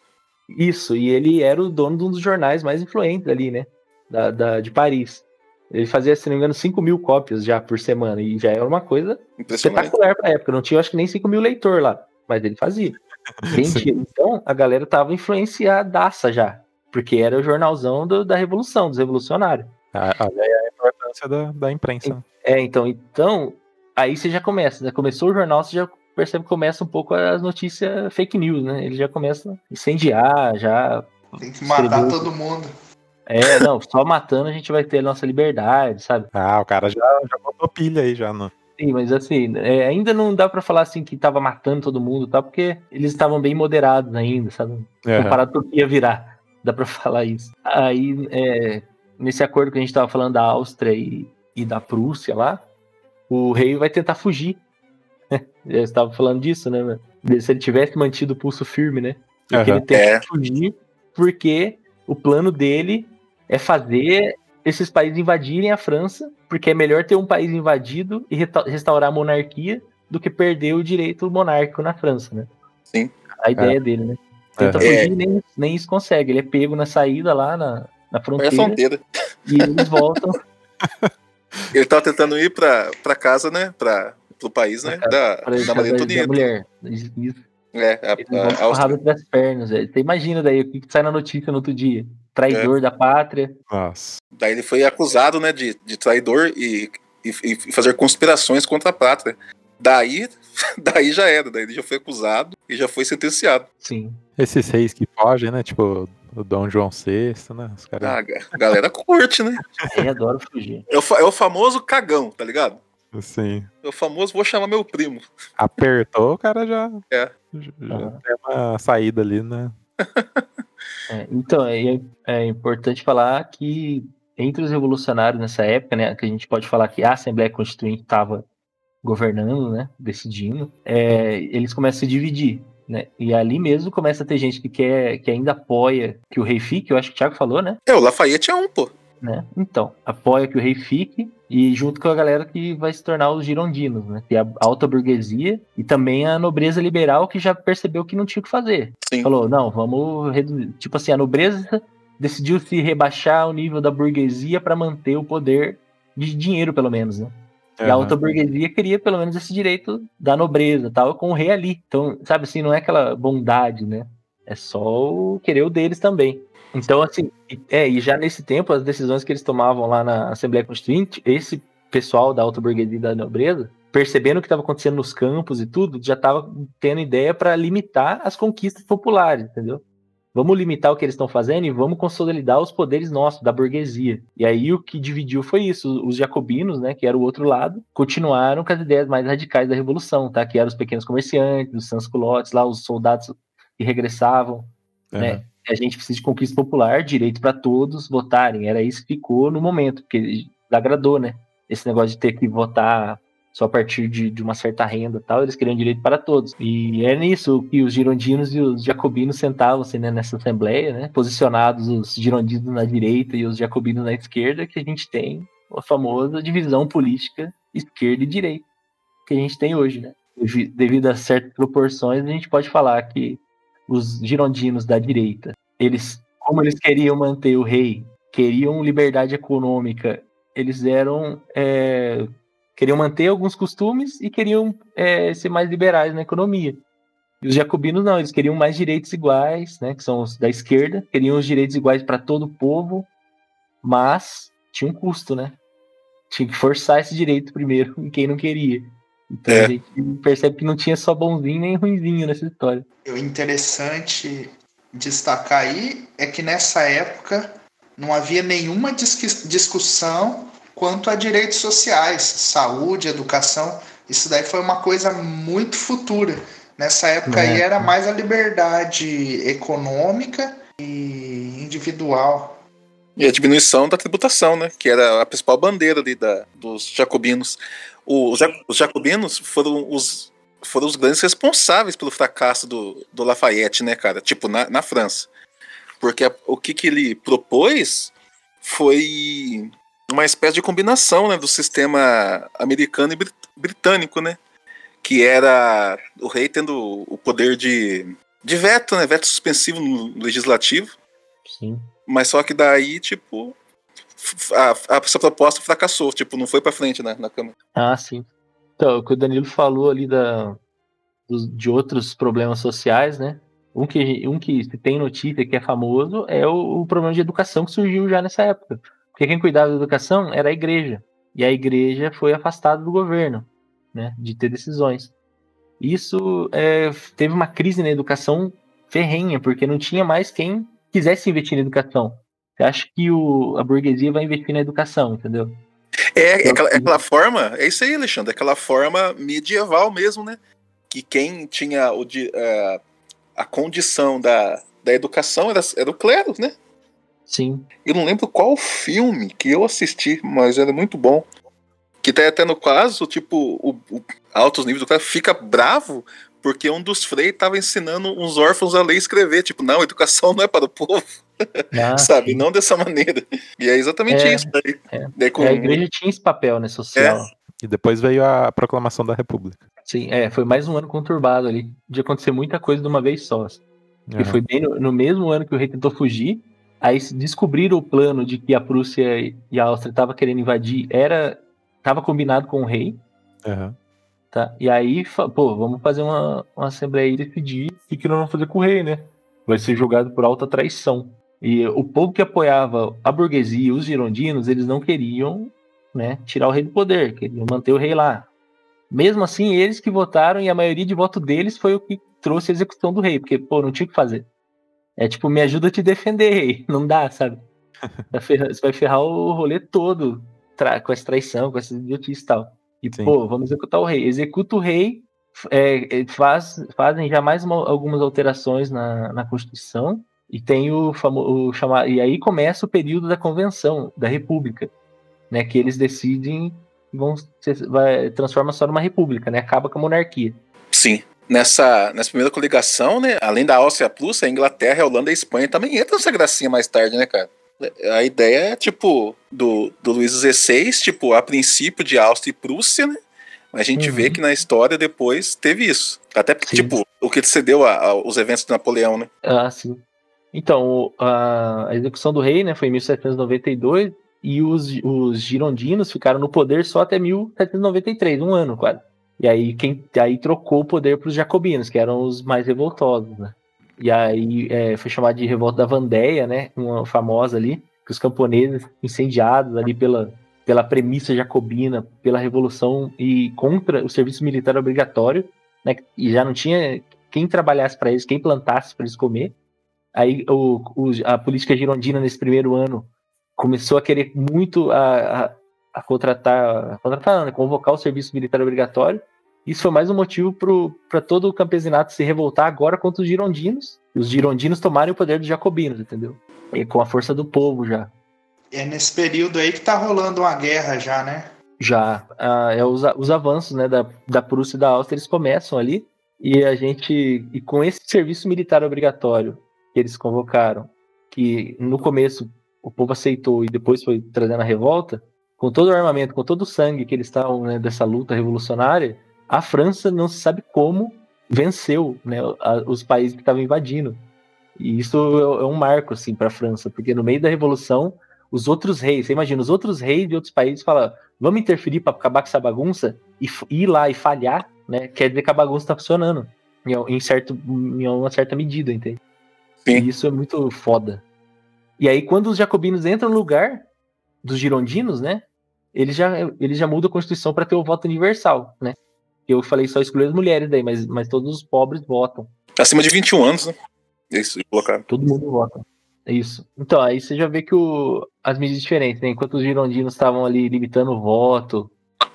Speaker 4: Isso, e ele era o dono de um dos jornais mais influentes ali, né, da, da- de Paris. Ele fazia, se não me engano, 5 mil cópias já por semana, e já era uma coisa
Speaker 2: Impressionante.
Speaker 4: espetacular pra época. Não tinha, acho que nem 5 mil leitor lá, mas ele fazia. Então, a galera tava influenciadaça já, porque era o jornalzão do- da Revolução, dos revolucionários.
Speaker 1: Ah, Olha aí a importância da, da imprensa.
Speaker 4: É, então, então, aí você já começa, né? Começou o jornal, você já percebe que começa um pouco as notícias fake news, né? Ele já começa a incendiar, já.
Speaker 3: Tem que matar todo mundo.
Speaker 4: É, não, só matando a gente vai ter a nossa liberdade, sabe?
Speaker 1: Ah, o cara já, já botou pilha aí já no.
Speaker 4: Sim, mas assim, é, ainda não dá pra falar assim que tava matando todo mundo, tá? Porque eles estavam bem moderados ainda, sabe?
Speaker 1: Aham.
Speaker 4: comparado com o que ia virar. Dá pra falar isso. Aí, é, nesse acordo que a gente tava falando da Áustria e, e da Prússia lá, o rei vai tentar fugir. Eu estava falando disso, né? Se ele tivesse mantido o pulso firme, né? Porque
Speaker 1: Aham.
Speaker 4: ele tenta
Speaker 2: É.
Speaker 4: fugir porque o plano dele é fazer esses países invadirem a França, porque é melhor ter um país invadido e restaurar a monarquia do que perder o direito monárquico na França, né?
Speaker 2: Sim.
Speaker 4: A ideia é. dele, né? Tenta é. fugir e nem, nem isso consegue. Ele é pego na saída lá na, na fronteira.
Speaker 2: É a fronteira.
Speaker 4: E eles voltam.
Speaker 2: ele tava tentando ir pra, pra casa, né? Pra, pro país, né? Da, da Maria Antonieta. mulher. Isso. É, a, a,
Speaker 4: a, a das pernas, velho. Você imagina daí o que, sai na notícia no outro dia. Traidor é. da pátria.
Speaker 1: Nossa.
Speaker 2: Daí ele foi acusado, né, de, de traidor e, e, e fazer conspirações contra a pátria. Daí, daí já era, daí ele já foi acusado e já foi sentenciado.
Speaker 4: Sim.
Speaker 1: Esses reis que fogem, né? Tipo, o Dom João VI, né? Os
Speaker 2: cara... ah, a galera curte, né?
Speaker 4: Eu adoro fugir.
Speaker 2: É o, é o famoso cagão, tá ligado?
Speaker 1: Sim.
Speaker 2: É o famoso vou chamar meu primo.
Speaker 1: Apertou, o cara já,
Speaker 2: é.
Speaker 1: já tem uma saída ali, né?
Speaker 4: é, então, é, é importante falar que entre os revolucionários nessa época, né, que a gente pode falar que a Assembleia Constituinte estava governando, né, decidindo, é, eles começam a se dividir, né, e ali mesmo começa a ter gente que quer, que ainda apoia que o rei fique, eu acho que o Thiago falou, né?
Speaker 2: É, o Lafayette é um, pô.
Speaker 4: Né? Então, apoia que o rei fique e junto com a galera que vai se tornar os girondinos, né? Que é a alta burguesia e também a nobreza liberal que já percebeu que não tinha o que fazer.
Speaker 2: Sim.
Speaker 4: Falou, não, vamos reduzir. Tipo assim, a nobreza decidiu se rebaixar o nível da burguesia para manter o poder de dinheiro, pelo menos, né? Uhum. E a alta burguesia queria pelo menos esse direito da nobreza, tal, com o rei ali. Então, sabe assim, não é aquela bondade, né? É só o querer o deles também. Então, assim, é, e já nesse tempo, as decisões que eles tomavam lá na Assembleia Constituinte, esse pessoal da alta burguesia e da nobreza, percebendo o que estava acontecendo nos campos e tudo, já estava tendo ideia para limitar as conquistas populares, entendeu? Vamos limitar o que eles estão fazendo e vamos consolidar os poderes nossos, da burguesia. E aí o que dividiu foi isso. Os jacobinos, né, que era o outro lado, continuaram com as ideias mais radicais da Revolução, tá? Que eram os pequenos comerciantes, os sans-culottes, lá os soldados que regressavam, uhum. né? A gente precisa de conquista popular, direito para todos votarem. Era isso que ficou no momento, porque agradou, né? Esse negócio de ter que votar só a partir de, de uma certa renda tal, eles queriam direito para todos. E é nisso que os girondinos e os jacobinos sentavam-se né, nessa assembleia, né, posicionados os girondinos na direita e os jacobinos na esquerda, que a gente tem a famosa divisão política esquerda e direita que a gente tem hoje, né? Devido a certas proporções, a gente pode falar que os girondinos da direita, eles, como eles queriam manter o rei, queriam liberdade econômica, eles eram é, Queriam manter alguns costumes e queriam é, ser mais liberais na economia. E os jacobinos não, eles queriam mais direitos iguais, né, que são os da esquerda, queriam os direitos iguais para todo o povo, mas tinha um custo, né? Tinha que forçar esse direito primeiro em quem não queria. Então é. a gente percebe que não tinha só bonzinho nem ruimzinho nessa história.
Speaker 3: O interessante destacar aí é que nessa época não havia nenhuma discussão quanto a direitos sociais, saúde, educação. Isso daí foi uma coisa muito futura. Nessa época é. aí era mais a liberdade econômica e individual.
Speaker 2: E a diminuição da tributação, né? Que era a principal bandeira ali da, dos jacobinos. O, os jacobinos foram os, foram os grandes responsáveis pelo fracasso do, do Lafayette, né, cara? Tipo, na, na França. Porque a, o que, que ele propôs foi uma espécie de combinação né, do sistema americano e brit britânico, né? Que era o rei tendo o poder de, de veto, né? Veto suspensivo no legislativo.
Speaker 4: Sim.
Speaker 2: Mas só que daí, tipo, a, a essa proposta fracassou, tipo, não foi para frente né, na Câmara.
Speaker 4: Ah, sim. Então, o que o Danilo falou ali da, de outros problemas sociais, né? Um que, um que tem notícia que é famoso é o, o problema de educação que surgiu já nessa época. Porque quem cuidava da educação era a igreja. E a igreja foi afastada do governo, né, de ter decisões. Isso é, teve uma crise na educação ferrenha, porque não tinha mais quem quisesse investir na educação. Você acha que o, a burguesia vai investir na educação, entendeu?
Speaker 2: É, é aquela, é aquela forma, é isso aí, Alexandre, é aquela forma medieval mesmo, né? Que quem tinha o, uh, a condição da, da educação era, era o clero, né?
Speaker 4: Sim.
Speaker 2: Eu não lembro qual filme que eu assisti, mas era muito bom. Que tá até no caso, tipo, o, o altos níveis do cara fica bravo porque um dos freis tava ensinando uns órfãos a ler e escrever. Tipo, não, educação não é para o povo.
Speaker 4: Ah,
Speaker 2: sabe?
Speaker 4: sim.
Speaker 2: Não dessa maneira. E é exatamente
Speaker 4: É,
Speaker 2: isso. Daí,
Speaker 4: é.
Speaker 2: daí com,
Speaker 4: É, a igreja tinha esse papel, né, social.
Speaker 1: E depois veio a proclamação da República.
Speaker 4: Sim, é, foi mais um ano conturbado ali, de acontecer muita coisa de uma vez só. assim. E
Speaker 1: Aham.
Speaker 4: foi bem no, no mesmo ano que o rei tentou fugir, aí descobriram o plano de que a Prússia e a Áustria estavam querendo invadir, era estava combinado com o rei,
Speaker 1: Aham.
Speaker 4: Tá? E aí, pô, vamos fazer uma, uma assembleia e decidir o que, que nós vamos fazer com o rei, né? Vai ser julgado por alta traição. E o povo que apoiava a burguesia, os girondinos, eles não queriam, né, tirar o rei do poder, queriam manter o rei lá. Mesmo assim, eles que votaram e a maioria de voto deles foi o que trouxe a execução do rei, porque, pô, não tinha o que fazer. É tipo, me ajuda a te defender, rei. Não dá, sabe? Você vai ferrar o rolê todo com essa traição, com essa idiotice e tal. E,
Speaker 1: Sim.
Speaker 4: pô, vamos executar o rei. Executa o rei, é, é, faz, fazem já mais uma- algumas alterações na, na Constituição, e tem o famoso. chamar E aí começa o período da convenção, da República, né? Que eles decidem vão ser- vai, transforma só numa república, né? Acaba com a monarquia.
Speaker 2: Sim. Nessa, nessa primeira coligação, né? Além da Áustria e a Prússia, a Inglaterra, a Holanda e a Espanha também entram nessa gracinha mais tarde, né, cara? A ideia é, tipo, do, do Luís XVI, tipo, a princípio de Áustria e Prússia, né? Mas a gente
Speaker 4: Uhum.
Speaker 2: vê que na história depois teve isso. Até porque,
Speaker 4: Sim.
Speaker 2: tipo, o que cedeu a- a- os eventos de Napoleão, né?
Speaker 4: Ah, sim. Então, a, a execução do rei, né, foi em 1792 e os, os girondinos ficaram no poder só até 1793, um ano quase. E aí quem aí trocou o poder para os jacobinos, que eram os mais revoltosos, né? E aí é, foi chamado de revolta da Vandéia, né, uma famosa ali, que os camponeses incendiados ali pela pela premissa jacobina, pela revolução e contra o serviço militar obrigatório, né? E já não tinha quem trabalhasse para eles, quem plantasse para eles comer. Aí o, o- a política girondina nesse primeiro ano começou a querer muito a, a, a contratar, a contratar, não, né, convocar o serviço militar obrigatório. Isso foi mais um motivo para todo o campesinato se revoltar agora contra os girondinos. E os girondinos tomarem o poder dos jacobinos, entendeu? E com a força do povo já.
Speaker 3: É nesse período aí que tá rolando uma guerra já, né?
Speaker 4: Já ah, é os, os avanços né, da, da Prússia e da Áustria eles começam ali e a gente e com esse serviço militar obrigatório que eles convocaram, que no começo o povo aceitou e depois foi trazendo a revolta, com todo o armamento, com todo o sangue que eles estavam né, dessa luta revolucionária, a França não se sabe como venceu né, a- os países que estavam invadindo. E isso é, é um marco assim para a França, porque no meio da revolução os outros reis, você imagina, os outros reis de outros países falam, vamos interferir para acabar com essa bagunça e ir lá e falhar, né? Quer dizer que a bagunça está funcionando em, em certo, em uma certa medida, entende?
Speaker 2: Sim.
Speaker 4: E isso é muito foda. E aí, quando os jacobinos entram no lugar dos girondinos, né? Eles já, eles já mudam a Constituição para ter o voto universal, né? Eu falei só excluir as mulheres daí, mas, mas todos os pobres votam.
Speaker 2: Acima de 21 anos, né? Isso, colocaram.
Speaker 4: Todo mundo vota. É isso. Então, aí você já vê que o, as medidas diferentes, né? Enquanto os girondinos estavam ali limitando o voto,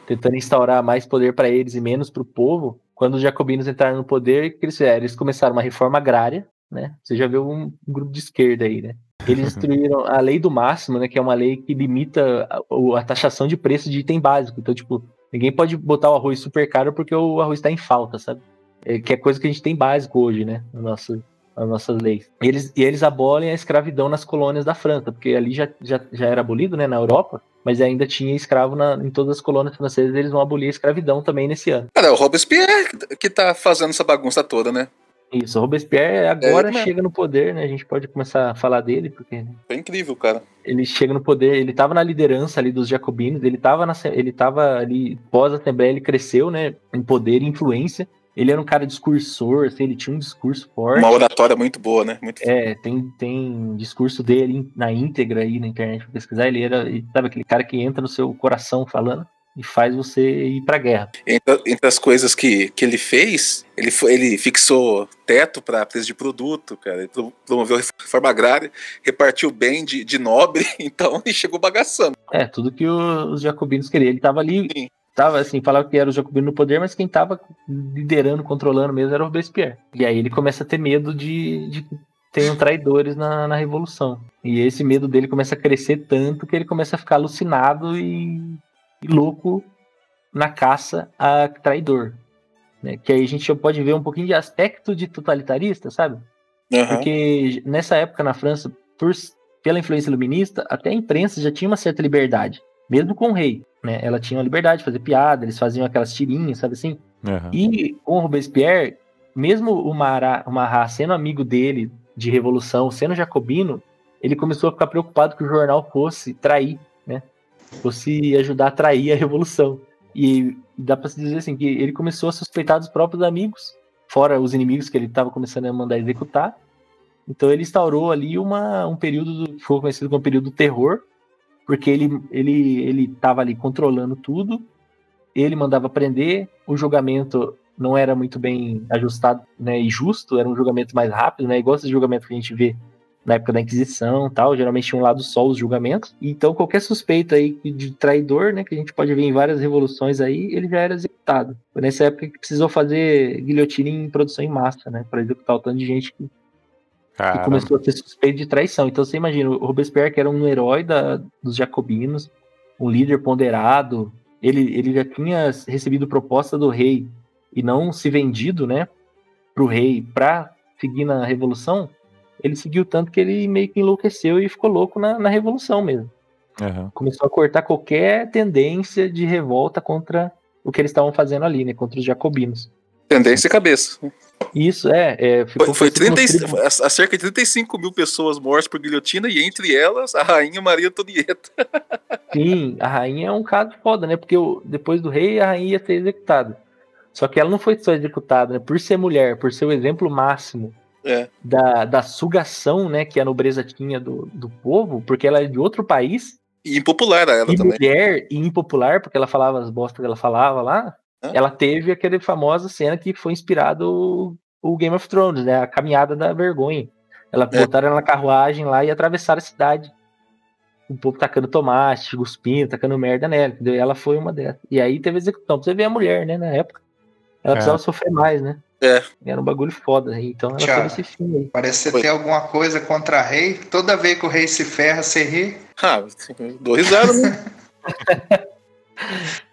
Speaker 4: tentando instaurar mais poder para eles e menos para o povo, quando os jacobinos entraram no poder, o que eles fizeram? Eles começaram uma reforma agrária, né? Você já viu um grupo de esquerda aí, né? Eles destruíram a lei do máximo, né? Que é uma lei que limita a, a taxação de preço de item básico. Então, tipo, ninguém pode botar o arroz super caro porque o arroz está em falta, sabe? É, que é coisa que a gente tem básico hoje, né? No nosso, nas nossas leis. E eles, e eles abolem a escravidão nas colônias da França, porque ali já, já, já era abolido, né, na Europa, mas ainda tinha escravo na- em todas as colônias francesas, eles vão abolir a escravidão também nesse ano.
Speaker 2: Cara, é o Robespierre que- tá fazendo essa bagunça toda, né?
Speaker 4: Isso, Robespierre agora
Speaker 2: É,
Speaker 4: chega no poder, né, a gente pode começar a falar dele, porque
Speaker 2: É incrível, cara.
Speaker 4: ele chega no poder, ele estava na liderança ali dos jacobinos, ele estava ele tava ali pós assembleia, ele cresceu, né, em poder e influência. Ele era um cara discursor, assim, ele tinha um discurso forte.
Speaker 2: Uma oratória muito boa, né? Muito
Speaker 4: É, tem, tem discurso dele na íntegra aí na internet pra pesquisar. Ele era, sabe, aquele cara que entra no seu coração falando e faz você ir pra guerra.
Speaker 2: Entre, entre as coisas que, que ele fez, ele, ele fixou teto para preço de produto, cara. Ele pro- promoveu a reforma agrária, repartiu bem de, de nobre, então ele chegou bagaçando.
Speaker 4: É, tudo que os jacobinos queriam. Ele tava ali,
Speaker 2: Sim.
Speaker 4: tava assim, falava que era o jacobino no poder, mas quem tava liderando, controlando mesmo era o Robespierre. E aí ele começa a ter medo de, de tenham traidores na, na revolução. E esse medo dele começa a crescer tanto que ele começa a ficar alucinado e, e louco na caça a traidor. Né? Que aí a gente já pode ver um pouquinho de aspecto de totalitarista, sabe?
Speaker 2: Aham.
Speaker 4: Porque nessa época na França, por, pela influência iluminista, até a imprensa já tinha uma certa liberdade, mesmo com o rei. Né? Ela tinha uma liberdade de fazer piada, eles faziam aquelas tirinhas, sabe assim?
Speaker 1: Uhum.
Speaker 4: E com o Robespierre, mesmo o Marat, o Marat sendo amigo dele de revolução, sendo jacobino, ele começou a ficar preocupado que o jornal fosse trair? Fosse ajudar a trair a revolução. E dá para se dizer assim que ele começou a suspeitar dos próprios amigos, fora os inimigos que ele estava começando a mandar executar. Então ele instaurou ali uma, um período, do, foi conhecido como período do terror, porque ele ele ele estava ali controlando tudo. Ele mandava prender, o julgamento não era muito bem ajustado né, e justo, era um julgamento mais rápido, né, igual esse julgamento que a gente vê na época da Inquisição tal, geralmente tinha um lado só os julgamentos. Então qualquer suspeita aí de traidor, né, que a gente pode ver em várias revoluções aí, ele já era executado. Foi nessa época que precisou fazer guilhotina em produção em massa, né, para executar o tanto de gente que, que começou a ser suspeito de traição. Então você imagina, o Robespierre que era um herói da, dos jacobinos, um líder ponderado, ele, ele já tinha recebido proposta do rei e não se vendido, né, para o rei para seguir na revolução, ele seguiu tanto que ele meio que enlouqueceu e ficou louco na, na revolução mesmo.
Speaker 1: Uhum.
Speaker 4: Começou a cortar qualquer tendência de revolta contra o que eles estavam fazendo ali, né, contra os jacobinos.
Speaker 2: Tendência e cabeça.
Speaker 4: Isso, é. é
Speaker 2: foi foi 30, a, cerca de 35 mil pessoas mortas por guilhotina e entre elas a rainha Maria Antonieta.
Speaker 4: Sim, a rainha é um caso foda, né? Porque depois do rei a rainha ia ser executada. Só que ela não foi só executada, né? Por ser mulher, por ser o exemplo máximo
Speaker 2: é.
Speaker 4: da, da sugação, né? Que a nobreza tinha do, do povo, porque ela é de outro país.
Speaker 2: E impopular ela
Speaker 4: e
Speaker 2: também.
Speaker 4: mulher e impopular, porque ela falava as bostas que ela falava lá. É. Ela teve aquela famosa cena que foi inspirado o, o Game of Thrones, né? A caminhada da vergonha. Ela é. botaram ela na carruagem lá e atravessaram a cidade. O povo tacando tomate, cuspindo, tacando merda nela, entendeu? E ela foi uma dessas. E aí teve execução. Pra você ver a mulher, né, na época. Ela é. precisava sofrer mais, né?
Speaker 2: É.
Speaker 4: Era um bagulho foda, então ela Tchau. teve esse fim aí.
Speaker 3: Parece que ter alguma coisa contra rei. Toda vez que o rei se ferra, você ri.
Speaker 2: Ah, dou risada, né?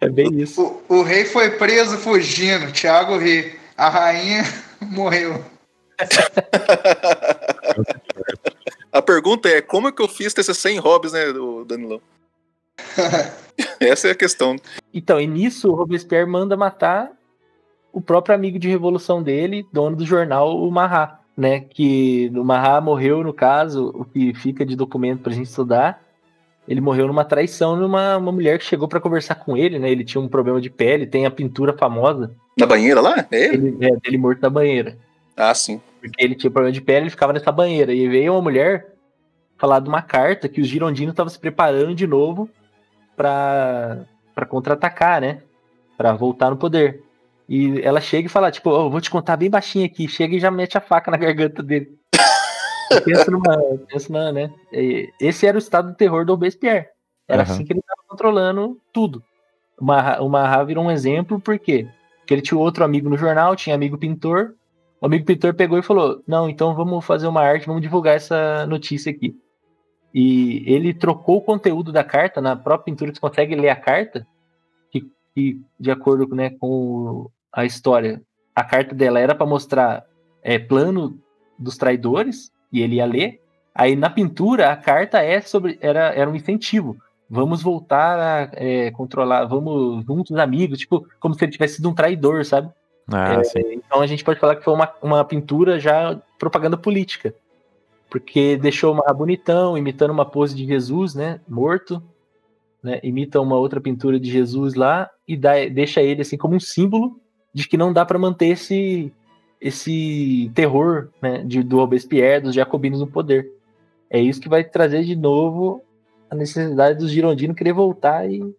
Speaker 4: é bem isso.
Speaker 3: O, o, rei foi preso fugindo, Thiago ri. A rainha morreu.
Speaker 2: A pergunta é: como é que eu fiz ter 100 hobbies, né, Danilão? Essa é a questão.
Speaker 4: Então, e nisso o Robespierre manda matar o próprio amigo de revolução dele, dono do jornal, o Marra, né? Que o Marra morreu, no caso, o que fica de documento pra gente estudar. Ele morreu numa traição numa uma mulher que chegou para conversar com ele, né? Ele tinha um problema de pele, tem a pintura famosa.
Speaker 2: Na banheira lá? É ele?
Speaker 4: ele é, dele morto na banheira.
Speaker 2: Ah, sim.
Speaker 4: Porque ele tinha problema de pele, ele ficava nessa banheira. E veio uma mulher falar de uma carta que os girondinos estavam se preparando de novo para contra-atacar, né? Para voltar no poder. E ela chega e fala, tipo, oh, vou te contar bem baixinho aqui. Chega e já mete a faca na garganta dele. pensa numa. Pensa na, né? Esse era o estado do terror do Robespierre. Era uhum. assim que ele estava controlando tudo. O Marra virou um exemplo, por quê? Porque ele tinha outro amigo no jornal, tinha amigo pintor. O amigo pintor pegou e falou: Não, então vamos fazer uma arte, vamos divulgar essa notícia aqui. E ele trocou o conteúdo da carta, na própria pintura você consegue ler a carta, que, que de acordo né, com a história, a carta dela era para mostrar é, plano dos traidores, e ele ia ler. Aí na pintura, a carta é sobre era, era um incentivo. Vamos voltar a é, controlar, vamos juntos amigos, tipo, como se ele tivesse sido um traidor, sabe?
Speaker 1: Ah,
Speaker 4: é, então a gente pode falar que foi uma, uma pintura já propaganda política. Porque deixou uma bonitão, imitando uma pose de Jesus, né? Morto. Né, imita uma outra pintura de Jesus lá e dá, deixa ele assim como um símbolo de que não dá para manter esse, esse terror né, de, do Robespierre, dos jacobinos no poder. É isso que vai trazer de novo a necessidade dos girondinos querer voltar e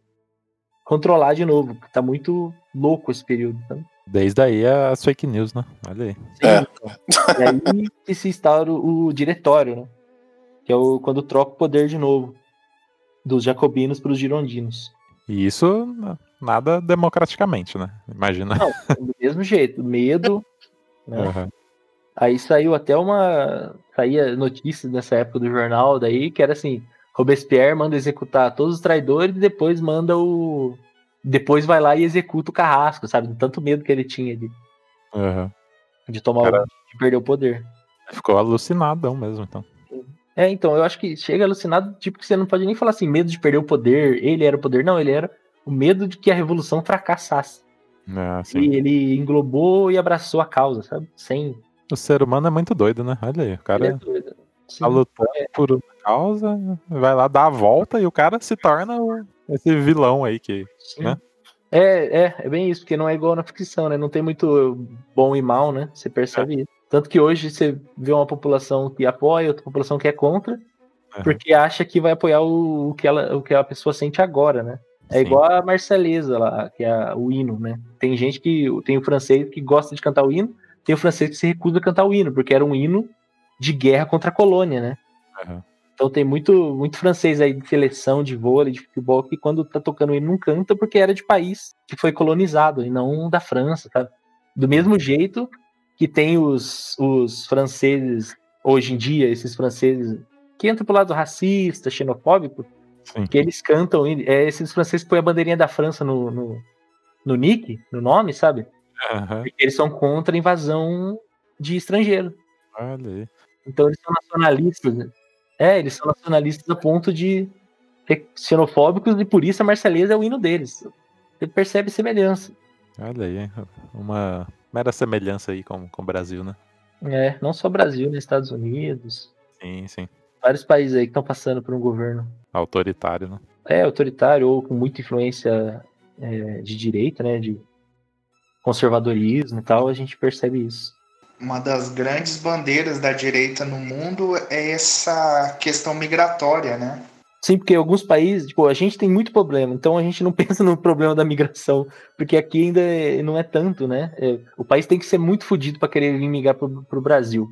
Speaker 4: controlar de novo. Tá muito louco esse período. Tá?
Speaker 1: Desde aí as fake news, né? Olha aí. Sim,
Speaker 2: é.
Speaker 4: então. E aí que se instaura o, o diretório, né? Que é o, quando troca o poder de novo dos jacobinos para os girondinos.
Speaker 1: E isso nada democraticamente, né? Imagina.
Speaker 4: Não, do mesmo jeito, medo. Né? Uhum. Aí saiu até uma. Saía notícias nessa época do jornal daí, que era assim: Robespierre manda executar todos os traidores e depois manda o. Depois vai lá e executa o carrasco, sabe? tanto medo que ele tinha de,
Speaker 1: uhum.
Speaker 4: de tomar Cara, o... de perder o poder.
Speaker 1: Ficou alucinadão mesmo, então.
Speaker 4: É, então, eu acho que chega alucinado, tipo, que você não pode nem falar assim, medo de perder o poder, ele era o poder, não, ele era o medo de que a revolução fracassasse.
Speaker 1: É, sim.
Speaker 4: E ele englobou e abraçou a causa, sabe? Sem.
Speaker 1: O ser humano é muito doido, né? Olha aí, o
Speaker 4: Ele é
Speaker 1: cara
Speaker 4: doido. Sim.
Speaker 1: tá lutando por uma causa, vai lá dar a volta e o cara se torna esse vilão aí que.
Speaker 4: Sim.
Speaker 1: né?
Speaker 4: É, é, é bem isso, porque não é igual na ficção, né? Não tem muito bom e mal, né? Você percebe isso. Tanto que hoje você vê uma população que apoia, outra população que é contra, porque acha que vai apoiar o, o que, ela, o que a pessoa sente agora, né? É
Speaker 1: Sim.
Speaker 4: igual a Marselhesa lá, que é o hino, né? Tem gente que. Tem o francês que gosta de cantar o hino, tem o francês que se recusa a cantar o hino, porque era um hino de guerra contra a colônia, né?
Speaker 1: Uhum.
Speaker 4: Então tem muito, muito francês aí de seleção, de vôlei, de futebol, que quando tá tocando hino não canta porque era de país que foi colonizado e não da França, sabe? Do mesmo jeito que tem os, os franceses, hoje em dia, esses franceses que entram pro lado racista, xenofóbico,
Speaker 1: Sim.
Speaker 4: que eles cantam, é, esses franceses põem a bandeirinha da França no, no, no nick, no nome, sabe? Porque eles são contra a invasão de estrangeiro.
Speaker 1: Aí.
Speaker 4: Então eles são nacionalistas. né? É, eles são nacionalistas a ponto de ser xenofóbicos e por isso a Marselhesa é o hino deles. Você percebe semelhança.
Speaker 1: Olha aí, uma mera semelhança aí com, com o Brasil, né?
Speaker 4: É, não só Brasil, né? Estados Unidos,
Speaker 1: Sim, sim.
Speaker 4: vários países aí que estão passando por um governo
Speaker 1: Autoritário, né?
Speaker 4: é autoritário ou com muita influência é, de direita, né? De conservadorismo e tal, a gente percebe isso.
Speaker 3: Uma das grandes bandeiras da direita no mundo é essa questão migratória, né?
Speaker 4: Sim, porque alguns países, tipo, a gente tem muito problema, então a gente não pensa no problema da migração, porque aqui ainda é- não é tanto, né? É, o país tem que ser muito fodido para querer vir migrar pro, pro Brasil.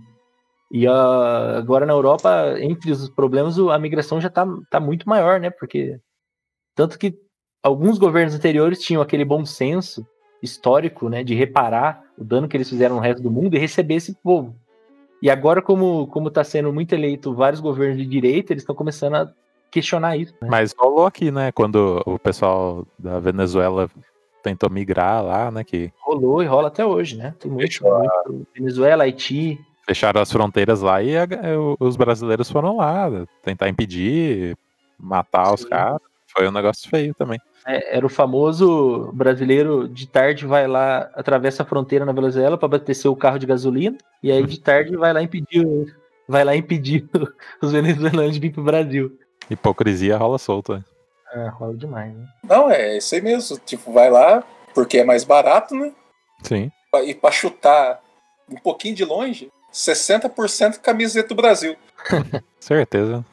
Speaker 4: E ah, agora na Europa, entre os problemas, a migração já tá, tá muito maior, né? Porque tanto que alguns governos anteriores tinham aquele bom senso histórico, né, de reparar o dano que eles fizeram no resto do mundo e receber esse povo. E agora, como como está sendo muito eleito vários governos de direita, eles estão começando a questionar isso. né?
Speaker 1: Mas rolou aqui, né? Quando o pessoal da Venezuela tentou migrar lá, né? Que
Speaker 4: Rolou e rola até hoje, né? Tem muito, muito Venezuela, Haiti.
Speaker 1: Fecharam as fronteiras lá e a- o- os brasileiros foram lá tentar impedir, matar os
Speaker 4: Sim.
Speaker 1: caras. Foi um negócio feio também.
Speaker 4: É, era o famoso brasileiro de tarde vai lá, atravessa a fronteira na Venezuela para abastecer o carro de gasolina, e aí de tarde vai lá impedir, vai lá impedir os venezuelanos de vir pro Brasil.
Speaker 1: Hipocrisia rola solta. né?
Speaker 4: Ah, rola demais, né?
Speaker 2: Não, é isso aí mesmo. Tipo, vai lá, porque é mais barato, né?
Speaker 1: Sim.
Speaker 2: E pra chutar um pouquinho de longe, 60% camiseta do Brasil.
Speaker 1: Certeza.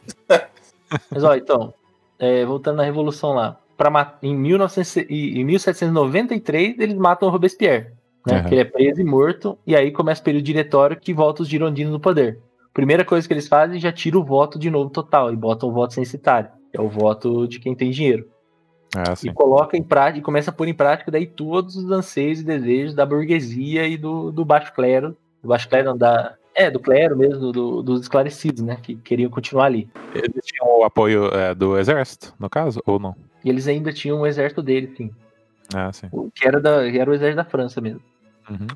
Speaker 4: Mas ó, então, é, voltando na Revolução lá, pra, em, 1900 e- em 1793 eles matam o Robespierre, né?
Speaker 1: Aham.
Speaker 4: Que ele é preso e morto, e aí começa o período diretório que volta os girondinos no poder. Primeira coisa que eles fazem, já tira o voto de novo total e botam o voto censitário, que é o voto de quem tem dinheiro.
Speaker 1: É
Speaker 4: E coloca em prática, e começa a pôr em prática daí todos os anseios e desejos da burguesia e do, do baixo clero, do clero não, da, é, do clero mesmo, do- dos esclarecidos, né? Que queriam continuar ali.
Speaker 1: Eles tinham o apoio é, do exército, no caso, ou não?
Speaker 4: E eles ainda tinham um exército dele, sim.
Speaker 1: É, sim.
Speaker 4: O Que era, da, que era o exército da França mesmo.
Speaker 1: Uhum.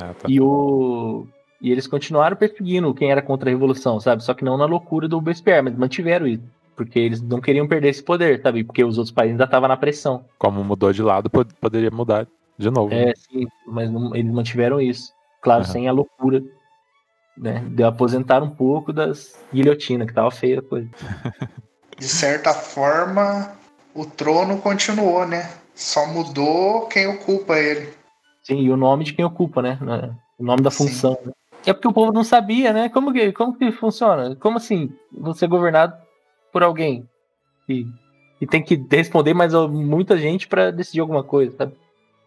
Speaker 1: Ah, tá.
Speaker 4: E, o, e eles continuaram perseguindo quem era contra a revolução, sabe? Só que não na loucura do Robespierre, mas mantiveram isso. Porque eles não queriam perder esse poder, sabe? Porque os outros países ainda estavam na pressão.
Speaker 1: Como mudou de lado, pod- poderia mudar de novo. né?
Speaker 4: É, sim, mas não- eles mantiveram isso. Claro,
Speaker 1: Aham.
Speaker 4: sem a loucura. Né? De aposentar um pouco das guilhotinas, que tava feia a coisa.
Speaker 3: De certa forma, o trono continuou, né? Só mudou quem ocupa ele.
Speaker 4: Sim, e o nome de quem ocupa, né? O nome da função. né? É porque o povo não sabia, né? Como que, como que funciona? Como assim você é governado por alguém e, e tem que responder mais a muita gente pra decidir alguma coisa, sabe?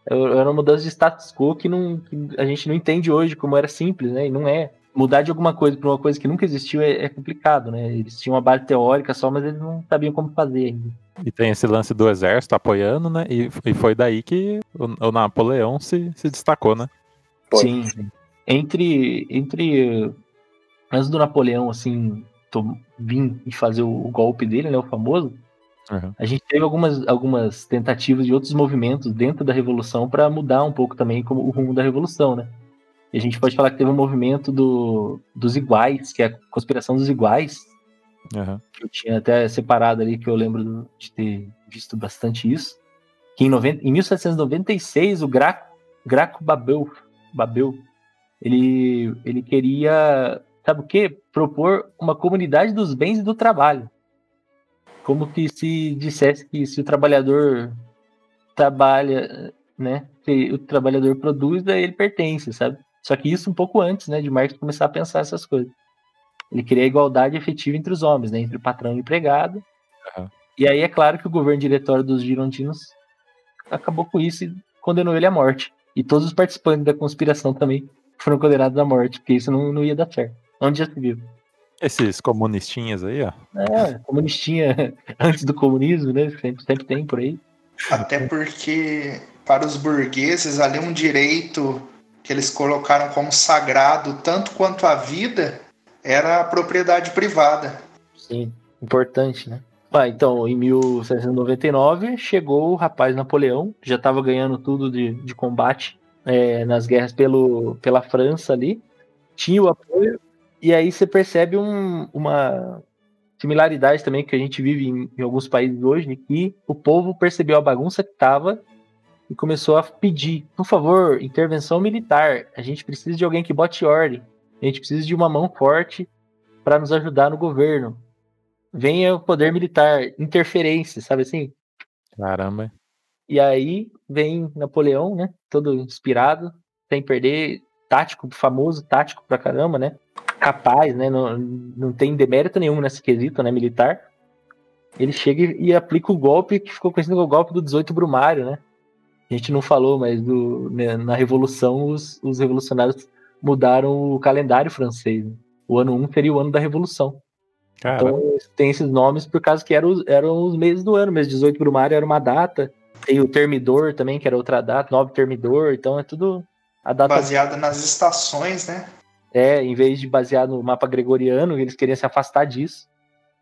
Speaker 4: Era uma mudança de status quo que, não, que a gente não entende hoje como era simples, né? E não é. Mudar de alguma coisa pra uma coisa que nunca existiu é, é complicado, né? Eles tinham uma base teórica só, mas eles não sabiam como fazer ainda.
Speaker 1: E tem esse lance do exército apoiando, né? E, e foi daí que o, o Napoleão se, se destacou, né?
Speaker 2: Foi.
Speaker 4: Sim, sim. Entre, entre antes do Napoleão, assim, vir e fazer o, o golpe dele, né, o famoso,
Speaker 1: Uhum.
Speaker 4: a gente teve algumas, algumas tentativas de outros movimentos dentro da Revolução para mudar um pouco também como, o rumo da Revolução, né? E a gente pode falar que teve um movimento do, dos iguais, que é a conspiração dos iguais,
Speaker 1: Aham.
Speaker 4: que eu tinha até separado ali, que eu lembro de ter visto bastante isso. Que em, 90, em 1796, o Graco, Graco Babel, Babel ele, ele queria, sabe o quê? Propor uma comunidade dos bens e do trabalho. Como que se dissesse que se o trabalhador trabalha, né? Se o trabalhador produz, daí ele pertence, sabe? Só que isso um pouco antes, né? De Marx começar a pensar essas coisas. Ele queria a igualdade efetiva entre os homens, né? Entre o patrão e o empregado.
Speaker 1: Aham.
Speaker 4: E aí é claro que o governo diretório dos girondinos acabou com isso e condenou ele à morte. E todos os participantes da conspiração também foram condenados à morte, porque isso não, não ia dar certo. Onde já se viu?
Speaker 1: Esses comunistinhas aí, ó.
Speaker 4: É, comunistinha antes do comunismo, né? Sempre, sempre tem por aí.
Speaker 3: Até porque, para os burgueses, ali um direito que eles colocaram como sagrado, tanto quanto a vida, era a propriedade privada.
Speaker 4: Sim, importante, né? Ah, então, em 1799, chegou o rapaz Napoleão, já estava ganhando tudo de, de combate é, nas guerras pelo, pela França ali, tinha o apoio, e aí você percebe um- uma similaridade também que a gente vive em, em alguns países hoje, né, que o povo percebeu a bagunça que estava e começou a pedir, por favor, intervenção militar, a gente precisa de alguém que bote ordem, a gente precisa de uma mão forte para nos ajudar no governo. Venha o poder militar, interferência, sabe assim?
Speaker 1: Caramba.
Speaker 4: E aí vem Napoleão, né? Todo inspirado, sem perder, tático, famoso, tático pra caramba, né? Capaz, né? Não, não tem demérito nenhum nesse quesito, né? Militar. Ele chega e, e aplica o golpe que ficou conhecido como o golpe do 18 Brumário, né? A gente não falou, mas do, né, na Revolução os, os revolucionários mudaram o calendário francês. né? O ano 1 seria o ano da Revolução.
Speaker 1: Caramba.
Speaker 4: Então tem esses nomes por causa que eram, os- eram os meses do ano, mês 18 Brumário era uma data. Tem o Termidor também, que era outra data, 9 Termidor, então é tudo a data
Speaker 3: Baseada nas estações, né?
Speaker 4: É, em vez de basear no mapa gregoriano, eles queriam se afastar disso,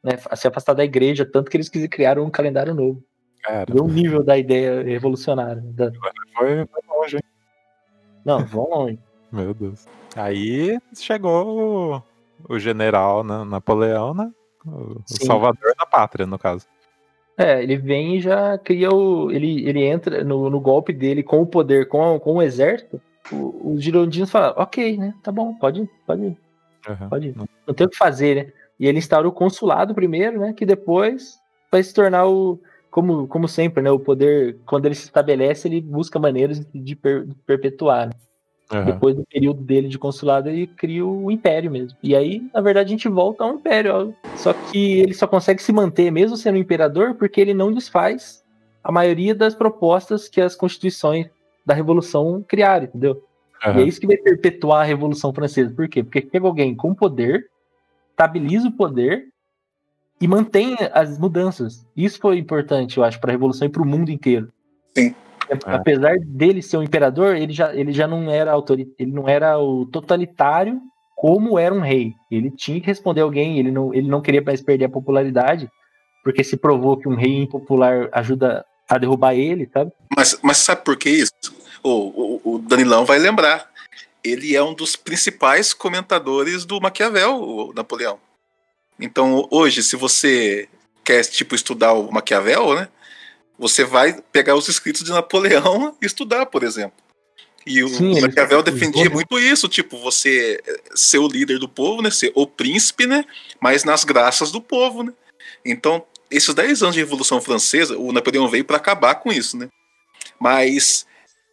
Speaker 4: né? Se afastar da igreja, tanto que eles criaram um calendário novo.
Speaker 1: Cara,
Speaker 4: Deu um nível da ideia revolucionária. da-
Speaker 1: foi, foi longe, hein?
Speaker 4: Não, vão longe.
Speaker 1: Meu Deus. Aí chegou o, o general né, Napoleão, né? O, o
Speaker 4: Sim.
Speaker 1: salvador da pátria, no caso.
Speaker 4: É, ele vem e já cria o. Ele, ele entra no, no golpe dele com o poder, com, a- com o exército. O- Os girondinos falam, ok, né? Tá bom, pode ir, pode ir,
Speaker 1: Aham.
Speaker 4: pode ir. Não tem o que fazer, né? E ele instaura o consulado primeiro, né? Que depois vai se tornar o. Como, como sempre, né? O poder, quando ele se estabelece, ele busca maneiras de, per- de perpetuar. né?
Speaker 1: Aham.
Speaker 4: Depois do período dele de consulado, ele cria o império mesmo. E aí, na verdade, a gente volta ao império. ó. Só que ele só consegue se manter, mesmo sendo imperador, porque ele não desfaz a maioria das propostas que as constituições da Revolução criaram, entendeu? E é isso que vai perpetuar a Revolução Francesa. Por quê? Porque chega alguém com poder, estabiliza o poder e mantém as mudanças. Isso foi importante, eu acho, para a Revolução e para o mundo inteiro.
Speaker 2: Sim.
Speaker 4: É, Apesar dele ser um imperador, ele já, ele já não era ele não era o totalitário como era um rei. Ele tinha que responder alguém, ele não, ele não queria mais perder a popularidade, porque se provou que um rei impopular ajuda a derrubar ele, sabe?
Speaker 2: Mas, mas sabe por que isso? O, o, o Danilão vai lembrar. Ele é um dos principais comentadores do Maquiavel, o Napoleão. Então, hoje, se você quer tipo estudar o Maquiavel, né? Você vai pegar os escritos de Napoleão e estudar, por exemplo. E o
Speaker 4: Sim, ele-
Speaker 2: Maquiavel defendia
Speaker 4: ele-
Speaker 2: muito isso, tipo, você ser o líder do povo, né? Ser o príncipe, né? Mas nas graças do povo, né? Então, esses 10 anos de Revolução Francesa, o Napoleão veio para acabar com isso, né? Mas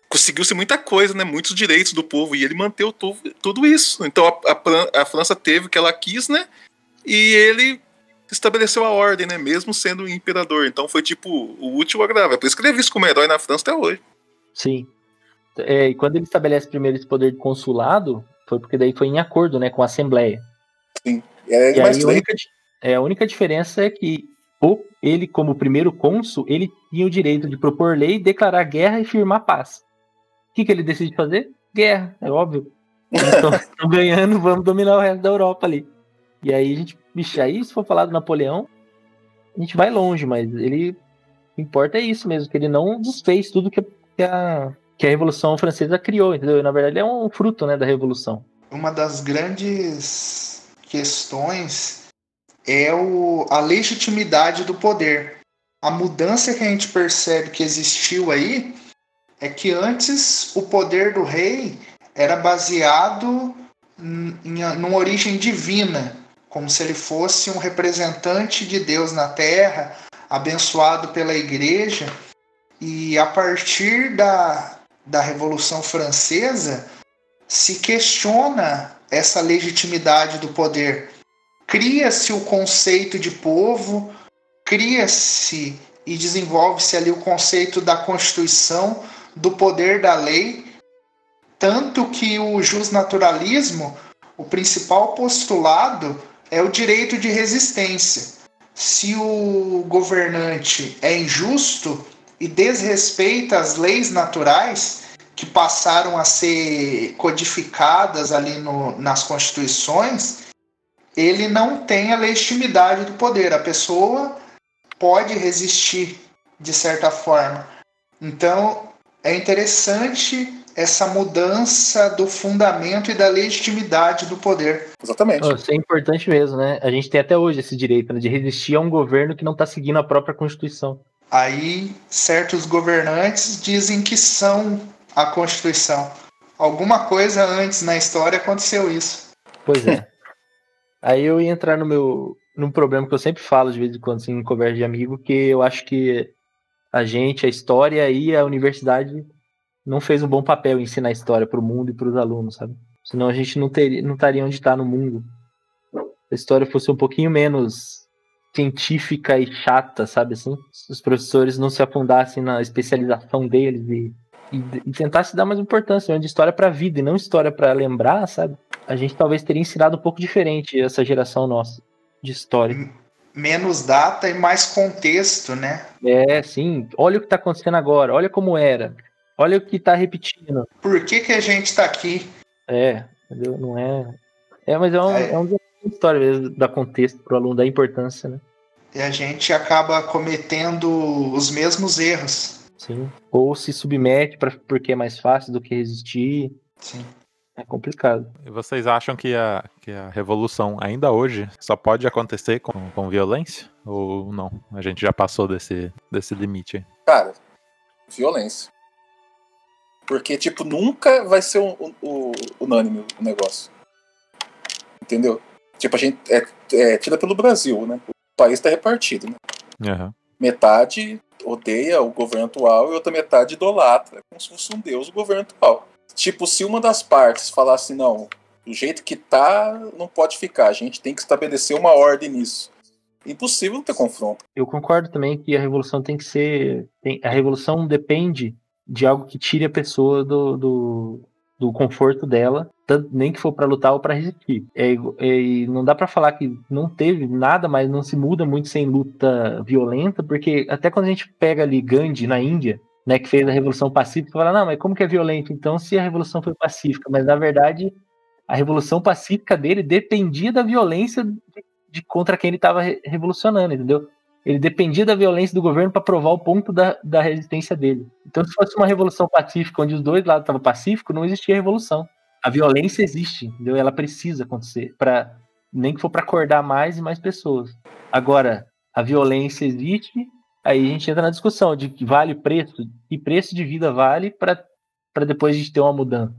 Speaker 2: conseguiu-se muita coisa, né? Muitos direitos do povo e ele manteve tudo, isso. Então a, a a França teve o que ela quis, né? E ele estabeleceu a ordem, né? Mesmo sendo imperador. Então foi tipo o último agravável. Por isso que ele é visto como herói na França até hoje.
Speaker 4: Sim. É, e quando ele estabelece primeiro esse poder de consulado, foi porque daí foi em acordo né, com a Assembleia.
Speaker 2: É,
Speaker 4: E aí a única, é, a única diferença é que o, ele, como primeiro cônsul, ele tinha o direito de propor lei, declarar guerra e firmar paz. O que, que ele decide fazer? Guerra, é óbvio. Estão ganhando, vamos dominar o resto da Europa ali. E aí a gente, bicho, aí se for falar do Napoleão, a gente vai longe, mas ele importa é isso mesmo, que ele não desfez tudo que, a, que a Revolução Francesa criou, entendeu? Na verdade, é um fruto, né, da Revolução.
Speaker 3: Uma das grandes questões é o, a legitimidade do poder. A mudança que a gente percebe que existiu aí é que antes o poder do rei era baseado em, em origem divina, como se ele fosse um representante de Deus na terra, abençoado pela igreja. E a partir da, da Revolução Francesa, se questiona essa legitimidade do poder. Cria-se o conceito de povo, cria-se e desenvolve-se ali o conceito da Constituição, do poder da lei, tanto que o justnaturalismo, o principal postulado é o direito de resistência. Se o governante é injusto e desrespeita as leis naturais que passaram a ser codificadas ali no, nas constituições, ele não tem a legitimidade do poder. A pessoa pode resistir de certa forma. Então é interessante essa mudança do fundamento e da legitimidade do poder.
Speaker 2: Exatamente.
Speaker 4: Isso é importante mesmo, né? A gente tem até hoje esse direito né, de resistir a um governo que não está seguindo a própria Constituição.
Speaker 3: Aí, certos governantes dizem que são a Constituição. Alguma coisa antes na história aconteceu isso.
Speaker 4: Pois é. Aí eu ia entrar no meu num problema que eu sempre falo de vez em quando assim, em conversa de amigo, que eu acho que a gente, a história e a universidade não fez um bom papel em ensinar história para o mundo e para os alunos, sabe? Senão a gente não, teria, não estaria onde está no mundo. Se a história fosse um pouquinho menos científica e chata, sabe assim? Se os professores não se afundassem na especialização deles e, e, e tentassem dar mais importância de história para a vida e não história para lembrar, sabe? A gente talvez teria ensinado um pouco diferente essa geração nossa de história.
Speaker 3: Menos data e mais contexto, né?
Speaker 4: É, sim. Olha o que está acontecendo agora, olha como era. Olha o que tá repetindo.
Speaker 3: Por que, que a gente tá aqui?
Speaker 4: É, entendeu? Não é. É, mas é um, é. é um história mesmo, da contexto pro aluno, da importância, né?
Speaker 3: E a gente acaba cometendo os mesmos erros.
Speaker 4: Sim. Ou se submete pra, porque é mais fácil do que resistir.
Speaker 3: Sim.
Speaker 4: É complicado.
Speaker 1: E vocês acham que a, que a revolução ainda hoje só pode acontecer com, com violência? Ou não? A gente já passou desse, desse limite?
Speaker 2: Cara, violência. Porque, tipo, nunca vai ser um, um, um, unânime o negócio. Entendeu? Tipo, a gente é, é tira pelo Brasil, né? O país tá repartido, né?
Speaker 1: Uhum.
Speaker 2: Metade odeia o governo atual e outra metade idolatra, como se fosse um deus o governo atual. Tipo, se uma das partes falasse, não, do jeito que tá, não pode ficar, a gente tem que estabelecer uma ordem nisso. Impossível ter confronto.
Speaker 4: Eu concordo também que a revolução tem que ser. Tem, a revolução depende de algo que tire a pessoa do, do, do conforto dela, tanto, nem que for para lutar ou para resistir. É, é, não dá para falar que não teve nada, mas não se muda muito sem luta violenta, porque até quando a gente pega ali Gandhi na Índia, né, que fez a revolução pacífica, fala não, mas como que é violento? Então, se a revolução foi pacífica, mas na verdade a revolução pacífica dele dependia da violência de, de contra quem ele estava re revolucionando, entendeu? ele dependia da violência do governo para provar o ponto da, da resistência dele. Então, se fosse uma revolução pacífica, onde os dois lados estavam pacíficos, não existia revolução. A violência existe, entendeu? Ela precisa acontecer, para nem que for para acordar mais e mais pessoas. Agora, a violência existe, aí a gente entra na discussão de que vale preço, e preço de vida vale para depois a gente ter uma mudança.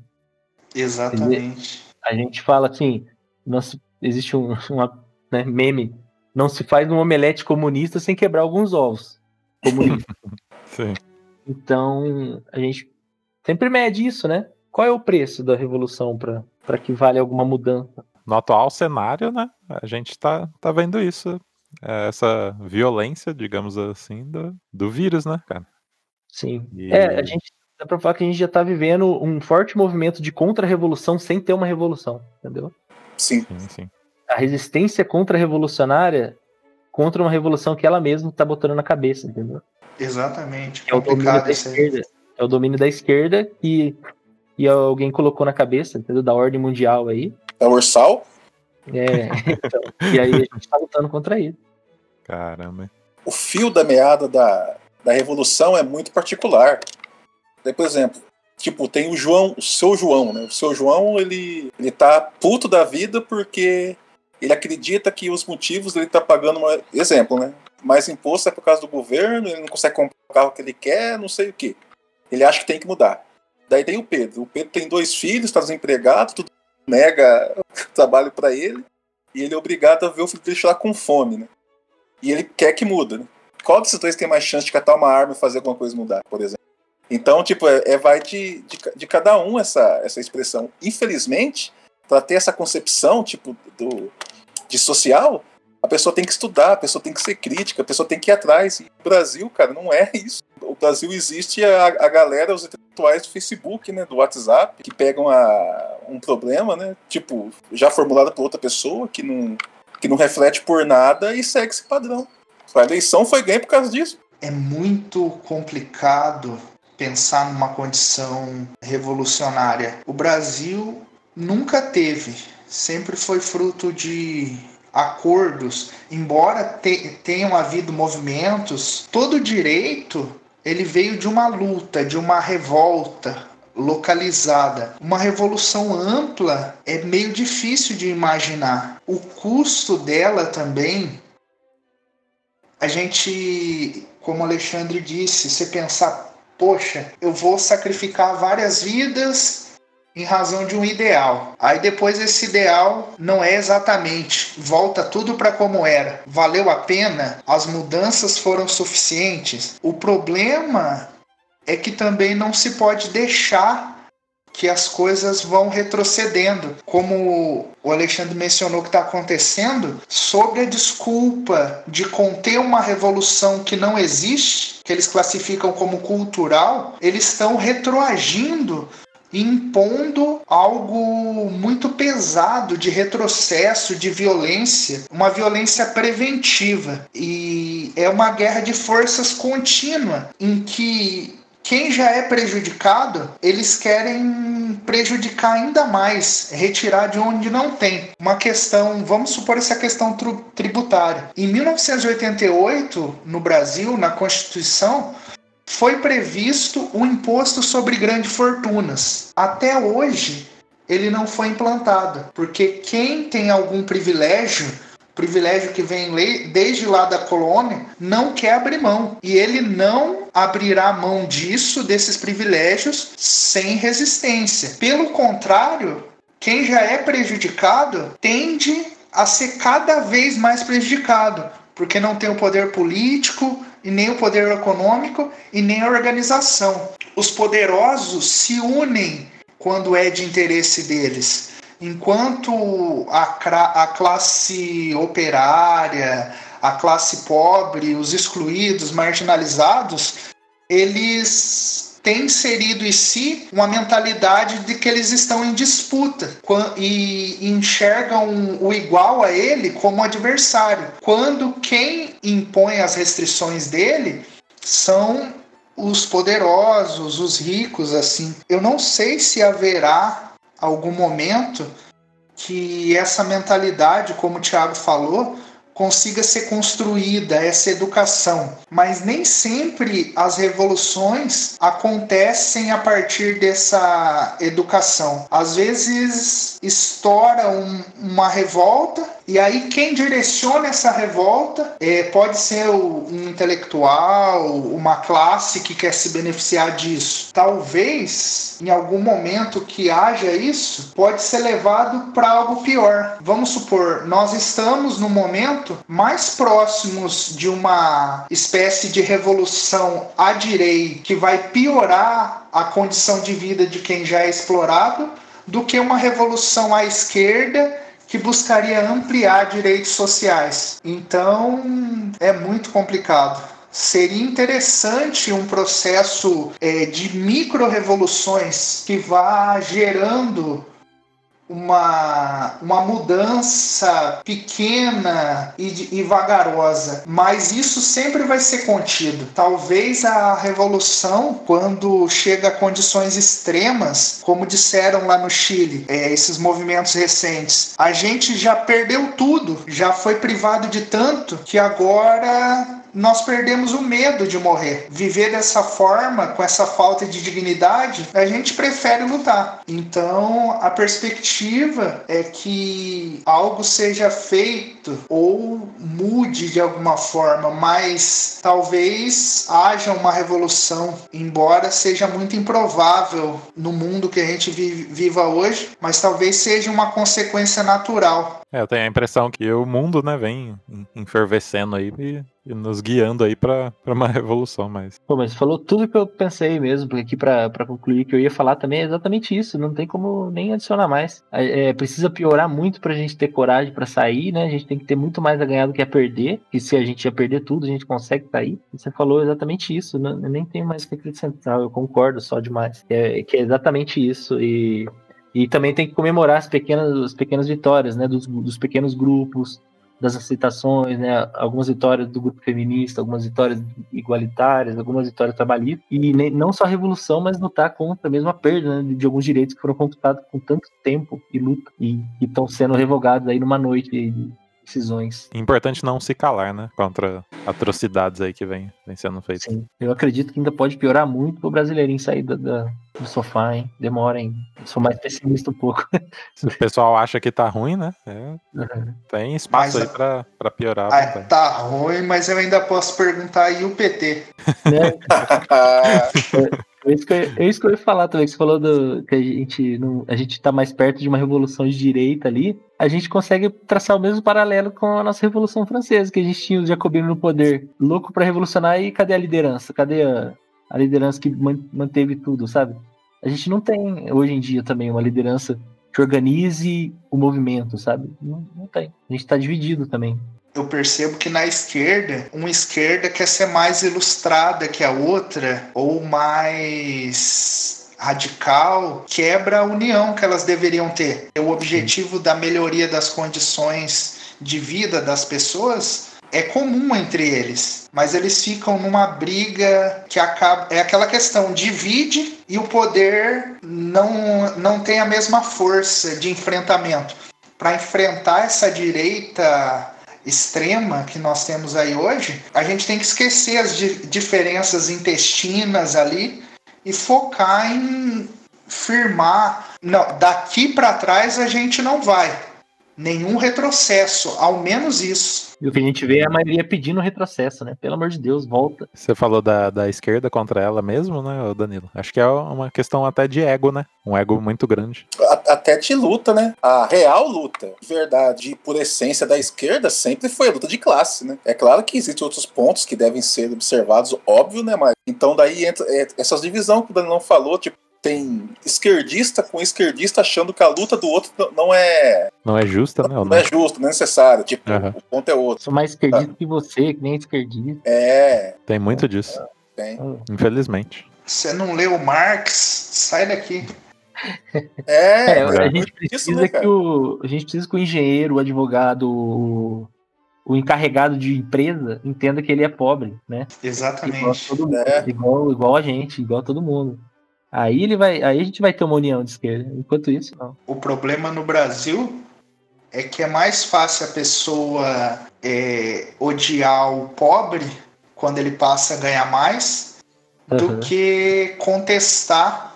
Speaker 3: Exatamente.
Speaker 4: A gente fala assim, nossa, existe um uma, né, meme não se faz um omelete comunista sem quebrar alguns ovos. Comunista.
Speaker 1: Sim.
Speaker 4: Então, a gente sempre mede isso, né? Qual é o preço da revolução para que vale alguma mudança?
Speaker 1: No atual cenário, né? A gente tá, tá vendo isso. É essa violência, digamos assim, do, do vírus, né, cara?
Speaker 4: Sim. E... É, a gente dá pra falar que a gente já tá vivendo um forte movimento de contra-revolução sem ter uma revolução, entendeu?
Speaker 2: Sim.
Speaker 1: Sim, sim
Speaker 4: a resistência contra-revolucionária contra uma revolução que ela mesma está botando na cabeça, entendeu?
Speaker 3: Exatamente.
Speaker 4: É o domínio da esquerda. É o domínio da esquerda que, e alguém colocou na cabeça, entendeu? Da ordem mundial aí.
Speaker 2: É o Ursal?
Speaker 4: É, então, e aí a gente está lutando contra isso.
Speaker 1: Caramba.
Speaker 2: O fio da meada da, da revolução é muito particular. Por exemplo, Tipo, tem o João, o seu João, né? O seu João, ele, ele tá puto da vida porque ele acredita que os motivos ele tá pagando, uma, exemplo, né? Mais imposto é por causa do governo, ele não consegue comprar o carro que ele quer, não sei o que. Ele acha que tem que mudar. Daí tem o Pedro. O Pedro tem dois filhos, está desempregado, tudo nega trabalho para ele, e ele é obrigado a ver o filho dele chorar com fome, né? E ele quer que muda, né? Qual desses dois tem mais chance de catar uma arma e fazer alguma coisa mudar, por exemplo? Então, tipo, é, é vai de, de, de, cada um essa, essa expressão. Infelizmente, para ter essa concepção, tipo, do, de social, a pessoa tem que estudar, a pessoa tem que ser crítica, a pessoa tem que ir atrás. E o Brasil, cara, não é isso. O Brasil existe a, a galera, os do Facebook, né, do WhatsApp, que pegam a, um problema, né, tipo, já formulado por outra pessoa, que não, que não reflete por nada e segue esse padrão. A eleição foi ganha por causa disso.
Speaker 3: É muito complicado pensar numa condição revolucionária. O Brasil nunca teve, sempre foi fruto de acordos, embora te, tenham havido movimentos, todo direito ele veio de uma luta, de uma revolta localizada. Uma revolução ampla é meio difícil de imaginar. O custo dela também a gente, como Alexandre disse, você pensar poxa, eu vou sacrificar várias vidas em razão de um ideal. Aí depois esse ideal não é exatamente, volta tudo para como era. Valeu a pena? As mudanças foram suficientes? O problema é que também não se pode deixar que as coisas vão retrocedendo, como o Alexandre mencionou que está acontecendo, sobre a desculpa de conter uma revolução que não existe, que eles classificam como cultural, eles estão retroagindo impondo algo muito pesado de retrocesso, de violência, uma violência preventiva. E é uma guerra de forças contínua em que quem já é prejudicado, eles querem prejudicar ainda mais, retirar de onde não tem. Uma questão, vamos supor essa questão tributária. Em 1988, no Brasil, na Constituição, foi previsto o um imposto sobre grandes fortunas. Até hoje, ele não foi implantado, porque quem tem algum privilégio privilégio que vem desde lá da colônia, não quer abrir mão. E ele não abrirá mão disso, desses privilégios, sem resistência. Pelo contrário, quem já é prejudicado tende a ser cada vez mais prejudicado, porque não tem o poder político, e nem o poder econômico e nem a organização. Os poderosos se unem quando é de interesse deles enquanto a, a classe operária, a classe pobre, os excluídos, marginalizados, eles têm inserido em si uma mentalidade de que eles estão em disputa e enxergam o igual a ele como adversário, quando quem impõe as restrições dele são os poderosos, os ricos, assim. Eu não sei se haverá algum momento que essa mentalidade, como o Tiago falou, consiga ser construída essa educação. Mas nem sempre as revoluções acontecem a partir dessa educação. Às vezes estoura um, uma revolta e aí quem direciona essa revolta é, pode ser um intelectual, uma classe que quer se beneficiar disso. Talvez em algum momento que haja isso, pode ser levado para algo pior. Vamos supor, nós estamos no momento mais próximos de uma espécie de revolução à direita que vai piorar a condição de vida de quem já é explorado do que uma revolução à esquerda que buscaria ampliar direitos sociais. Então é muito complicado. Seria interessante um processo é, de micro-revoluções que vá gerando uma, uma mudança pequena e, e vagarosa, mas isso sempre vai ser contido. Talvez a revolução, quando chega a condições extremas, como disseram lá no Chile, é, esses movimentos recentes, a gente já perdeu tudo, já foi privado de tanto que agora nós perdemos o medo de morrer. Viver dessa forma, com essa falta de dignidade, a gente prefere lutar. Então, a perspectiva é que algo seja feito ou mude de alguma forma, mas talvez haja uma revolução, embora seja muito improvável no mundo que a gente viva hoje, mas talvez seja uma consequência natural.
Speaker 1: É, eu tenho a impressão que o mundo, né, vem enfervescendo aí e, e nos guiando aí pra uma revolução, mas...
Speaker 4: Pô, mas falou tudo que eu pensei mesmo, aqui pra concluir que eu ia falar também é exatamente isso, não tem como nem adicionar mais. É, é, precisa piorar muito pra gente ter coragem pra sair, né, a gente tem que ter muito mais a ganhar do que a perder, e se a gente ia perder tudo, a gente consegue sair. E você falou exatamente isso, não, eu nem tenho mais que acrescentar, eu concordo só demais. É, que é exatamente isso, e e também tem que comemorar as pequenas, as pequenas vitórias, né? Dos, dos pequenos grupos, das aceitações, né? Algumas vitórias do grupo feminista, algumas vitórias igualitárias, algumas vitórias trabalhistas. E nem, não só a revolução, mas lutar contra mesmo a perda né, de alguns direitos que foram conquistados com tanto tempo e luta e estão sendo revogados aí numa noite de decisões.
Speaker 1: Importante não se calar, né? Contra atrocidades aí que vem, vem sendo feitas. Sim,
Speaker 4: eu acredito que ainda pode piorar muito o brasileirinho sair da, da, do sofá, hein? Demora, hein? sou mais pessimista um pouco.
Speaker 1: Se o pessoal acha que tá ruim, né? É, uhum. Tem espaço mas, aí pra, pra piorar.
Speaker 3: Ah, tá ruim, mas eu ainda posso perguntar aí o PT. Né?
Speaker 4: É isso, que eu, é isso que eu ia falar também, que você falou do, que a gente, não, a gente tá mais perto de uma revolução de direita ali. A gente consegue traçar o mesmo paralelo com a nossa Revolução Francesa, que a gente tinha o Jacobino no poder, louco para revolucionar, e cadê a liderança? Cadê a, a liderança que manteve tudo, sabe? A gente não tem hoje em dia também uma liderança que organize o movimento, sabe? Não, não tem. A gente está dividido também
Speaker 3: eu percebo que na esquerda, uma esquerda quer ser mais ilustrada que a outra, ou mais radical, quebra a união que elas deveriam ter. O objetivo da melhoria das condições de vida das pessoas é comum entre eles, mas eles ficam numa briga que acaba é aquela questão divide e o poder não não tem a mesma força de enfrentamento. Para enfrentar essa direita extrema que nós temos aí hoje, a gente tem que esquecer as di diferenças intestinas ali e focar em firmar. Não, daqui para trás a gente não vai. Nenhum retrocesso, ao menos isso.
Speaker 4: E o que a gente vê é a maioria pedindo retrocesso, né? Pelo amor de Deus, volta.
Speaker 1: Você falou da, da esquerda contra ela mesmo, né, Danilo? Acho que é uma questão até de ego, né? Um ego muito grande.
Speaker 2: Até de luta, né? A real luta, de verdade, por essência da esquerda, sempre foi a luta de classe, né? É claro que existem outros pontos que devem ser observados, óbvio, né? Mas então daí entra é, essas divisões que o Danilo falou, tipo, tem esquerdista com esquerdista achando que a luta do outro não é.
Speaker 1: Não é justa,
Speaker 2: né? Não, não é justa, não é necessário. Tipo, uhum. o ponto é outro.
Speaker 4: Sou mais esquerdista ah. que você, que nem esquerdista.
Speaker 2: É.
Speaker 1: Tem muito disso.
Speaker 2: Tem.
Speaker 1: Infelizmente.
Speaker 3: Você não leu Marx? Sai daqui.
Speaker 4: É, é a gente precisa isso, né, que o. A gente precisa que o engenheiro, o advogado, o, o encarregado de empresa entenda que ele é pobre, né?
Speaker 3: Exatamente.
Speaker 4: Igual, mundo, é. igual, igual a gente, igual a todo mundo. Aí ele vai, aí a gente vai ter uma união de esquerda. Enquanto isso, não.
Speaker 3: O problema no Brasil é que é mais fácil a pessoa é, odiar o pobre quando ele passa a ganhar mais uhum. do que contestar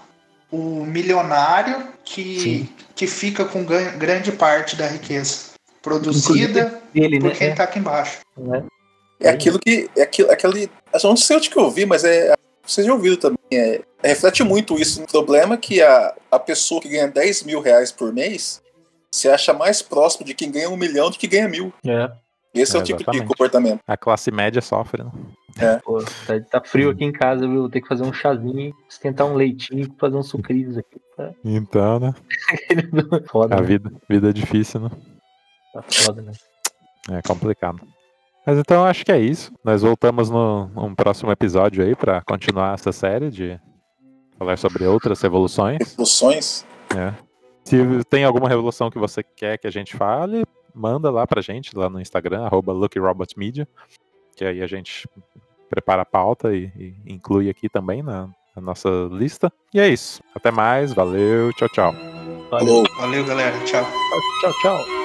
Speaker 3: o milionário que, que fica com grande parte da riqueza produzida ele, por né? quem está aqui embaixo.
Speaker 2: É. é aquilo que. É aquilo, aquele, eu não sei onde que eu vi, mas é vocês já ouviram também, é, reflete muito isso. O problema é que a, a pessoa que ganha 10 mil reais por mês se acha mais próximo de quem ganha um milhão do que ganha mil.
Speaker 4: É.
Speaker 2: Esse é, é o tipo de comportamento.
Speaker 1: A classe média sofre, né?
Speaker 2: É.
Speaker 4: Pô, tá, tá, frio aqui em casa, viu? Vou ter que fazer um chazinho, esquentar um leitinho, fazer um sucrilhos aqui. Tá?
Speaker 1: Então, né? foda, a né? vida, vida é difícil, né?
Speaker 4: Tá foda, né?
Speaker 1: É complicado. Mas então acho que é isso. Nós voltamos no, no próximo episódio aí para continuar essa série de falar sobre outras revoluções.
Speaker 2: Revoluções?
Speaker 1: É. Se tem alguma revolução que você quer que a gente fale, manda lá pra gente, lá no Instagram, arroba LuckyRobotMedia, que aí a gente prepara a pauta e, e inclui aqui também na, na, nossa lista. E é isso. Até mais, valeu, tchau, tchau.
Speaker 3: Valeu, valeu galera, tchau.
Speaker 4: Tchau, tchau.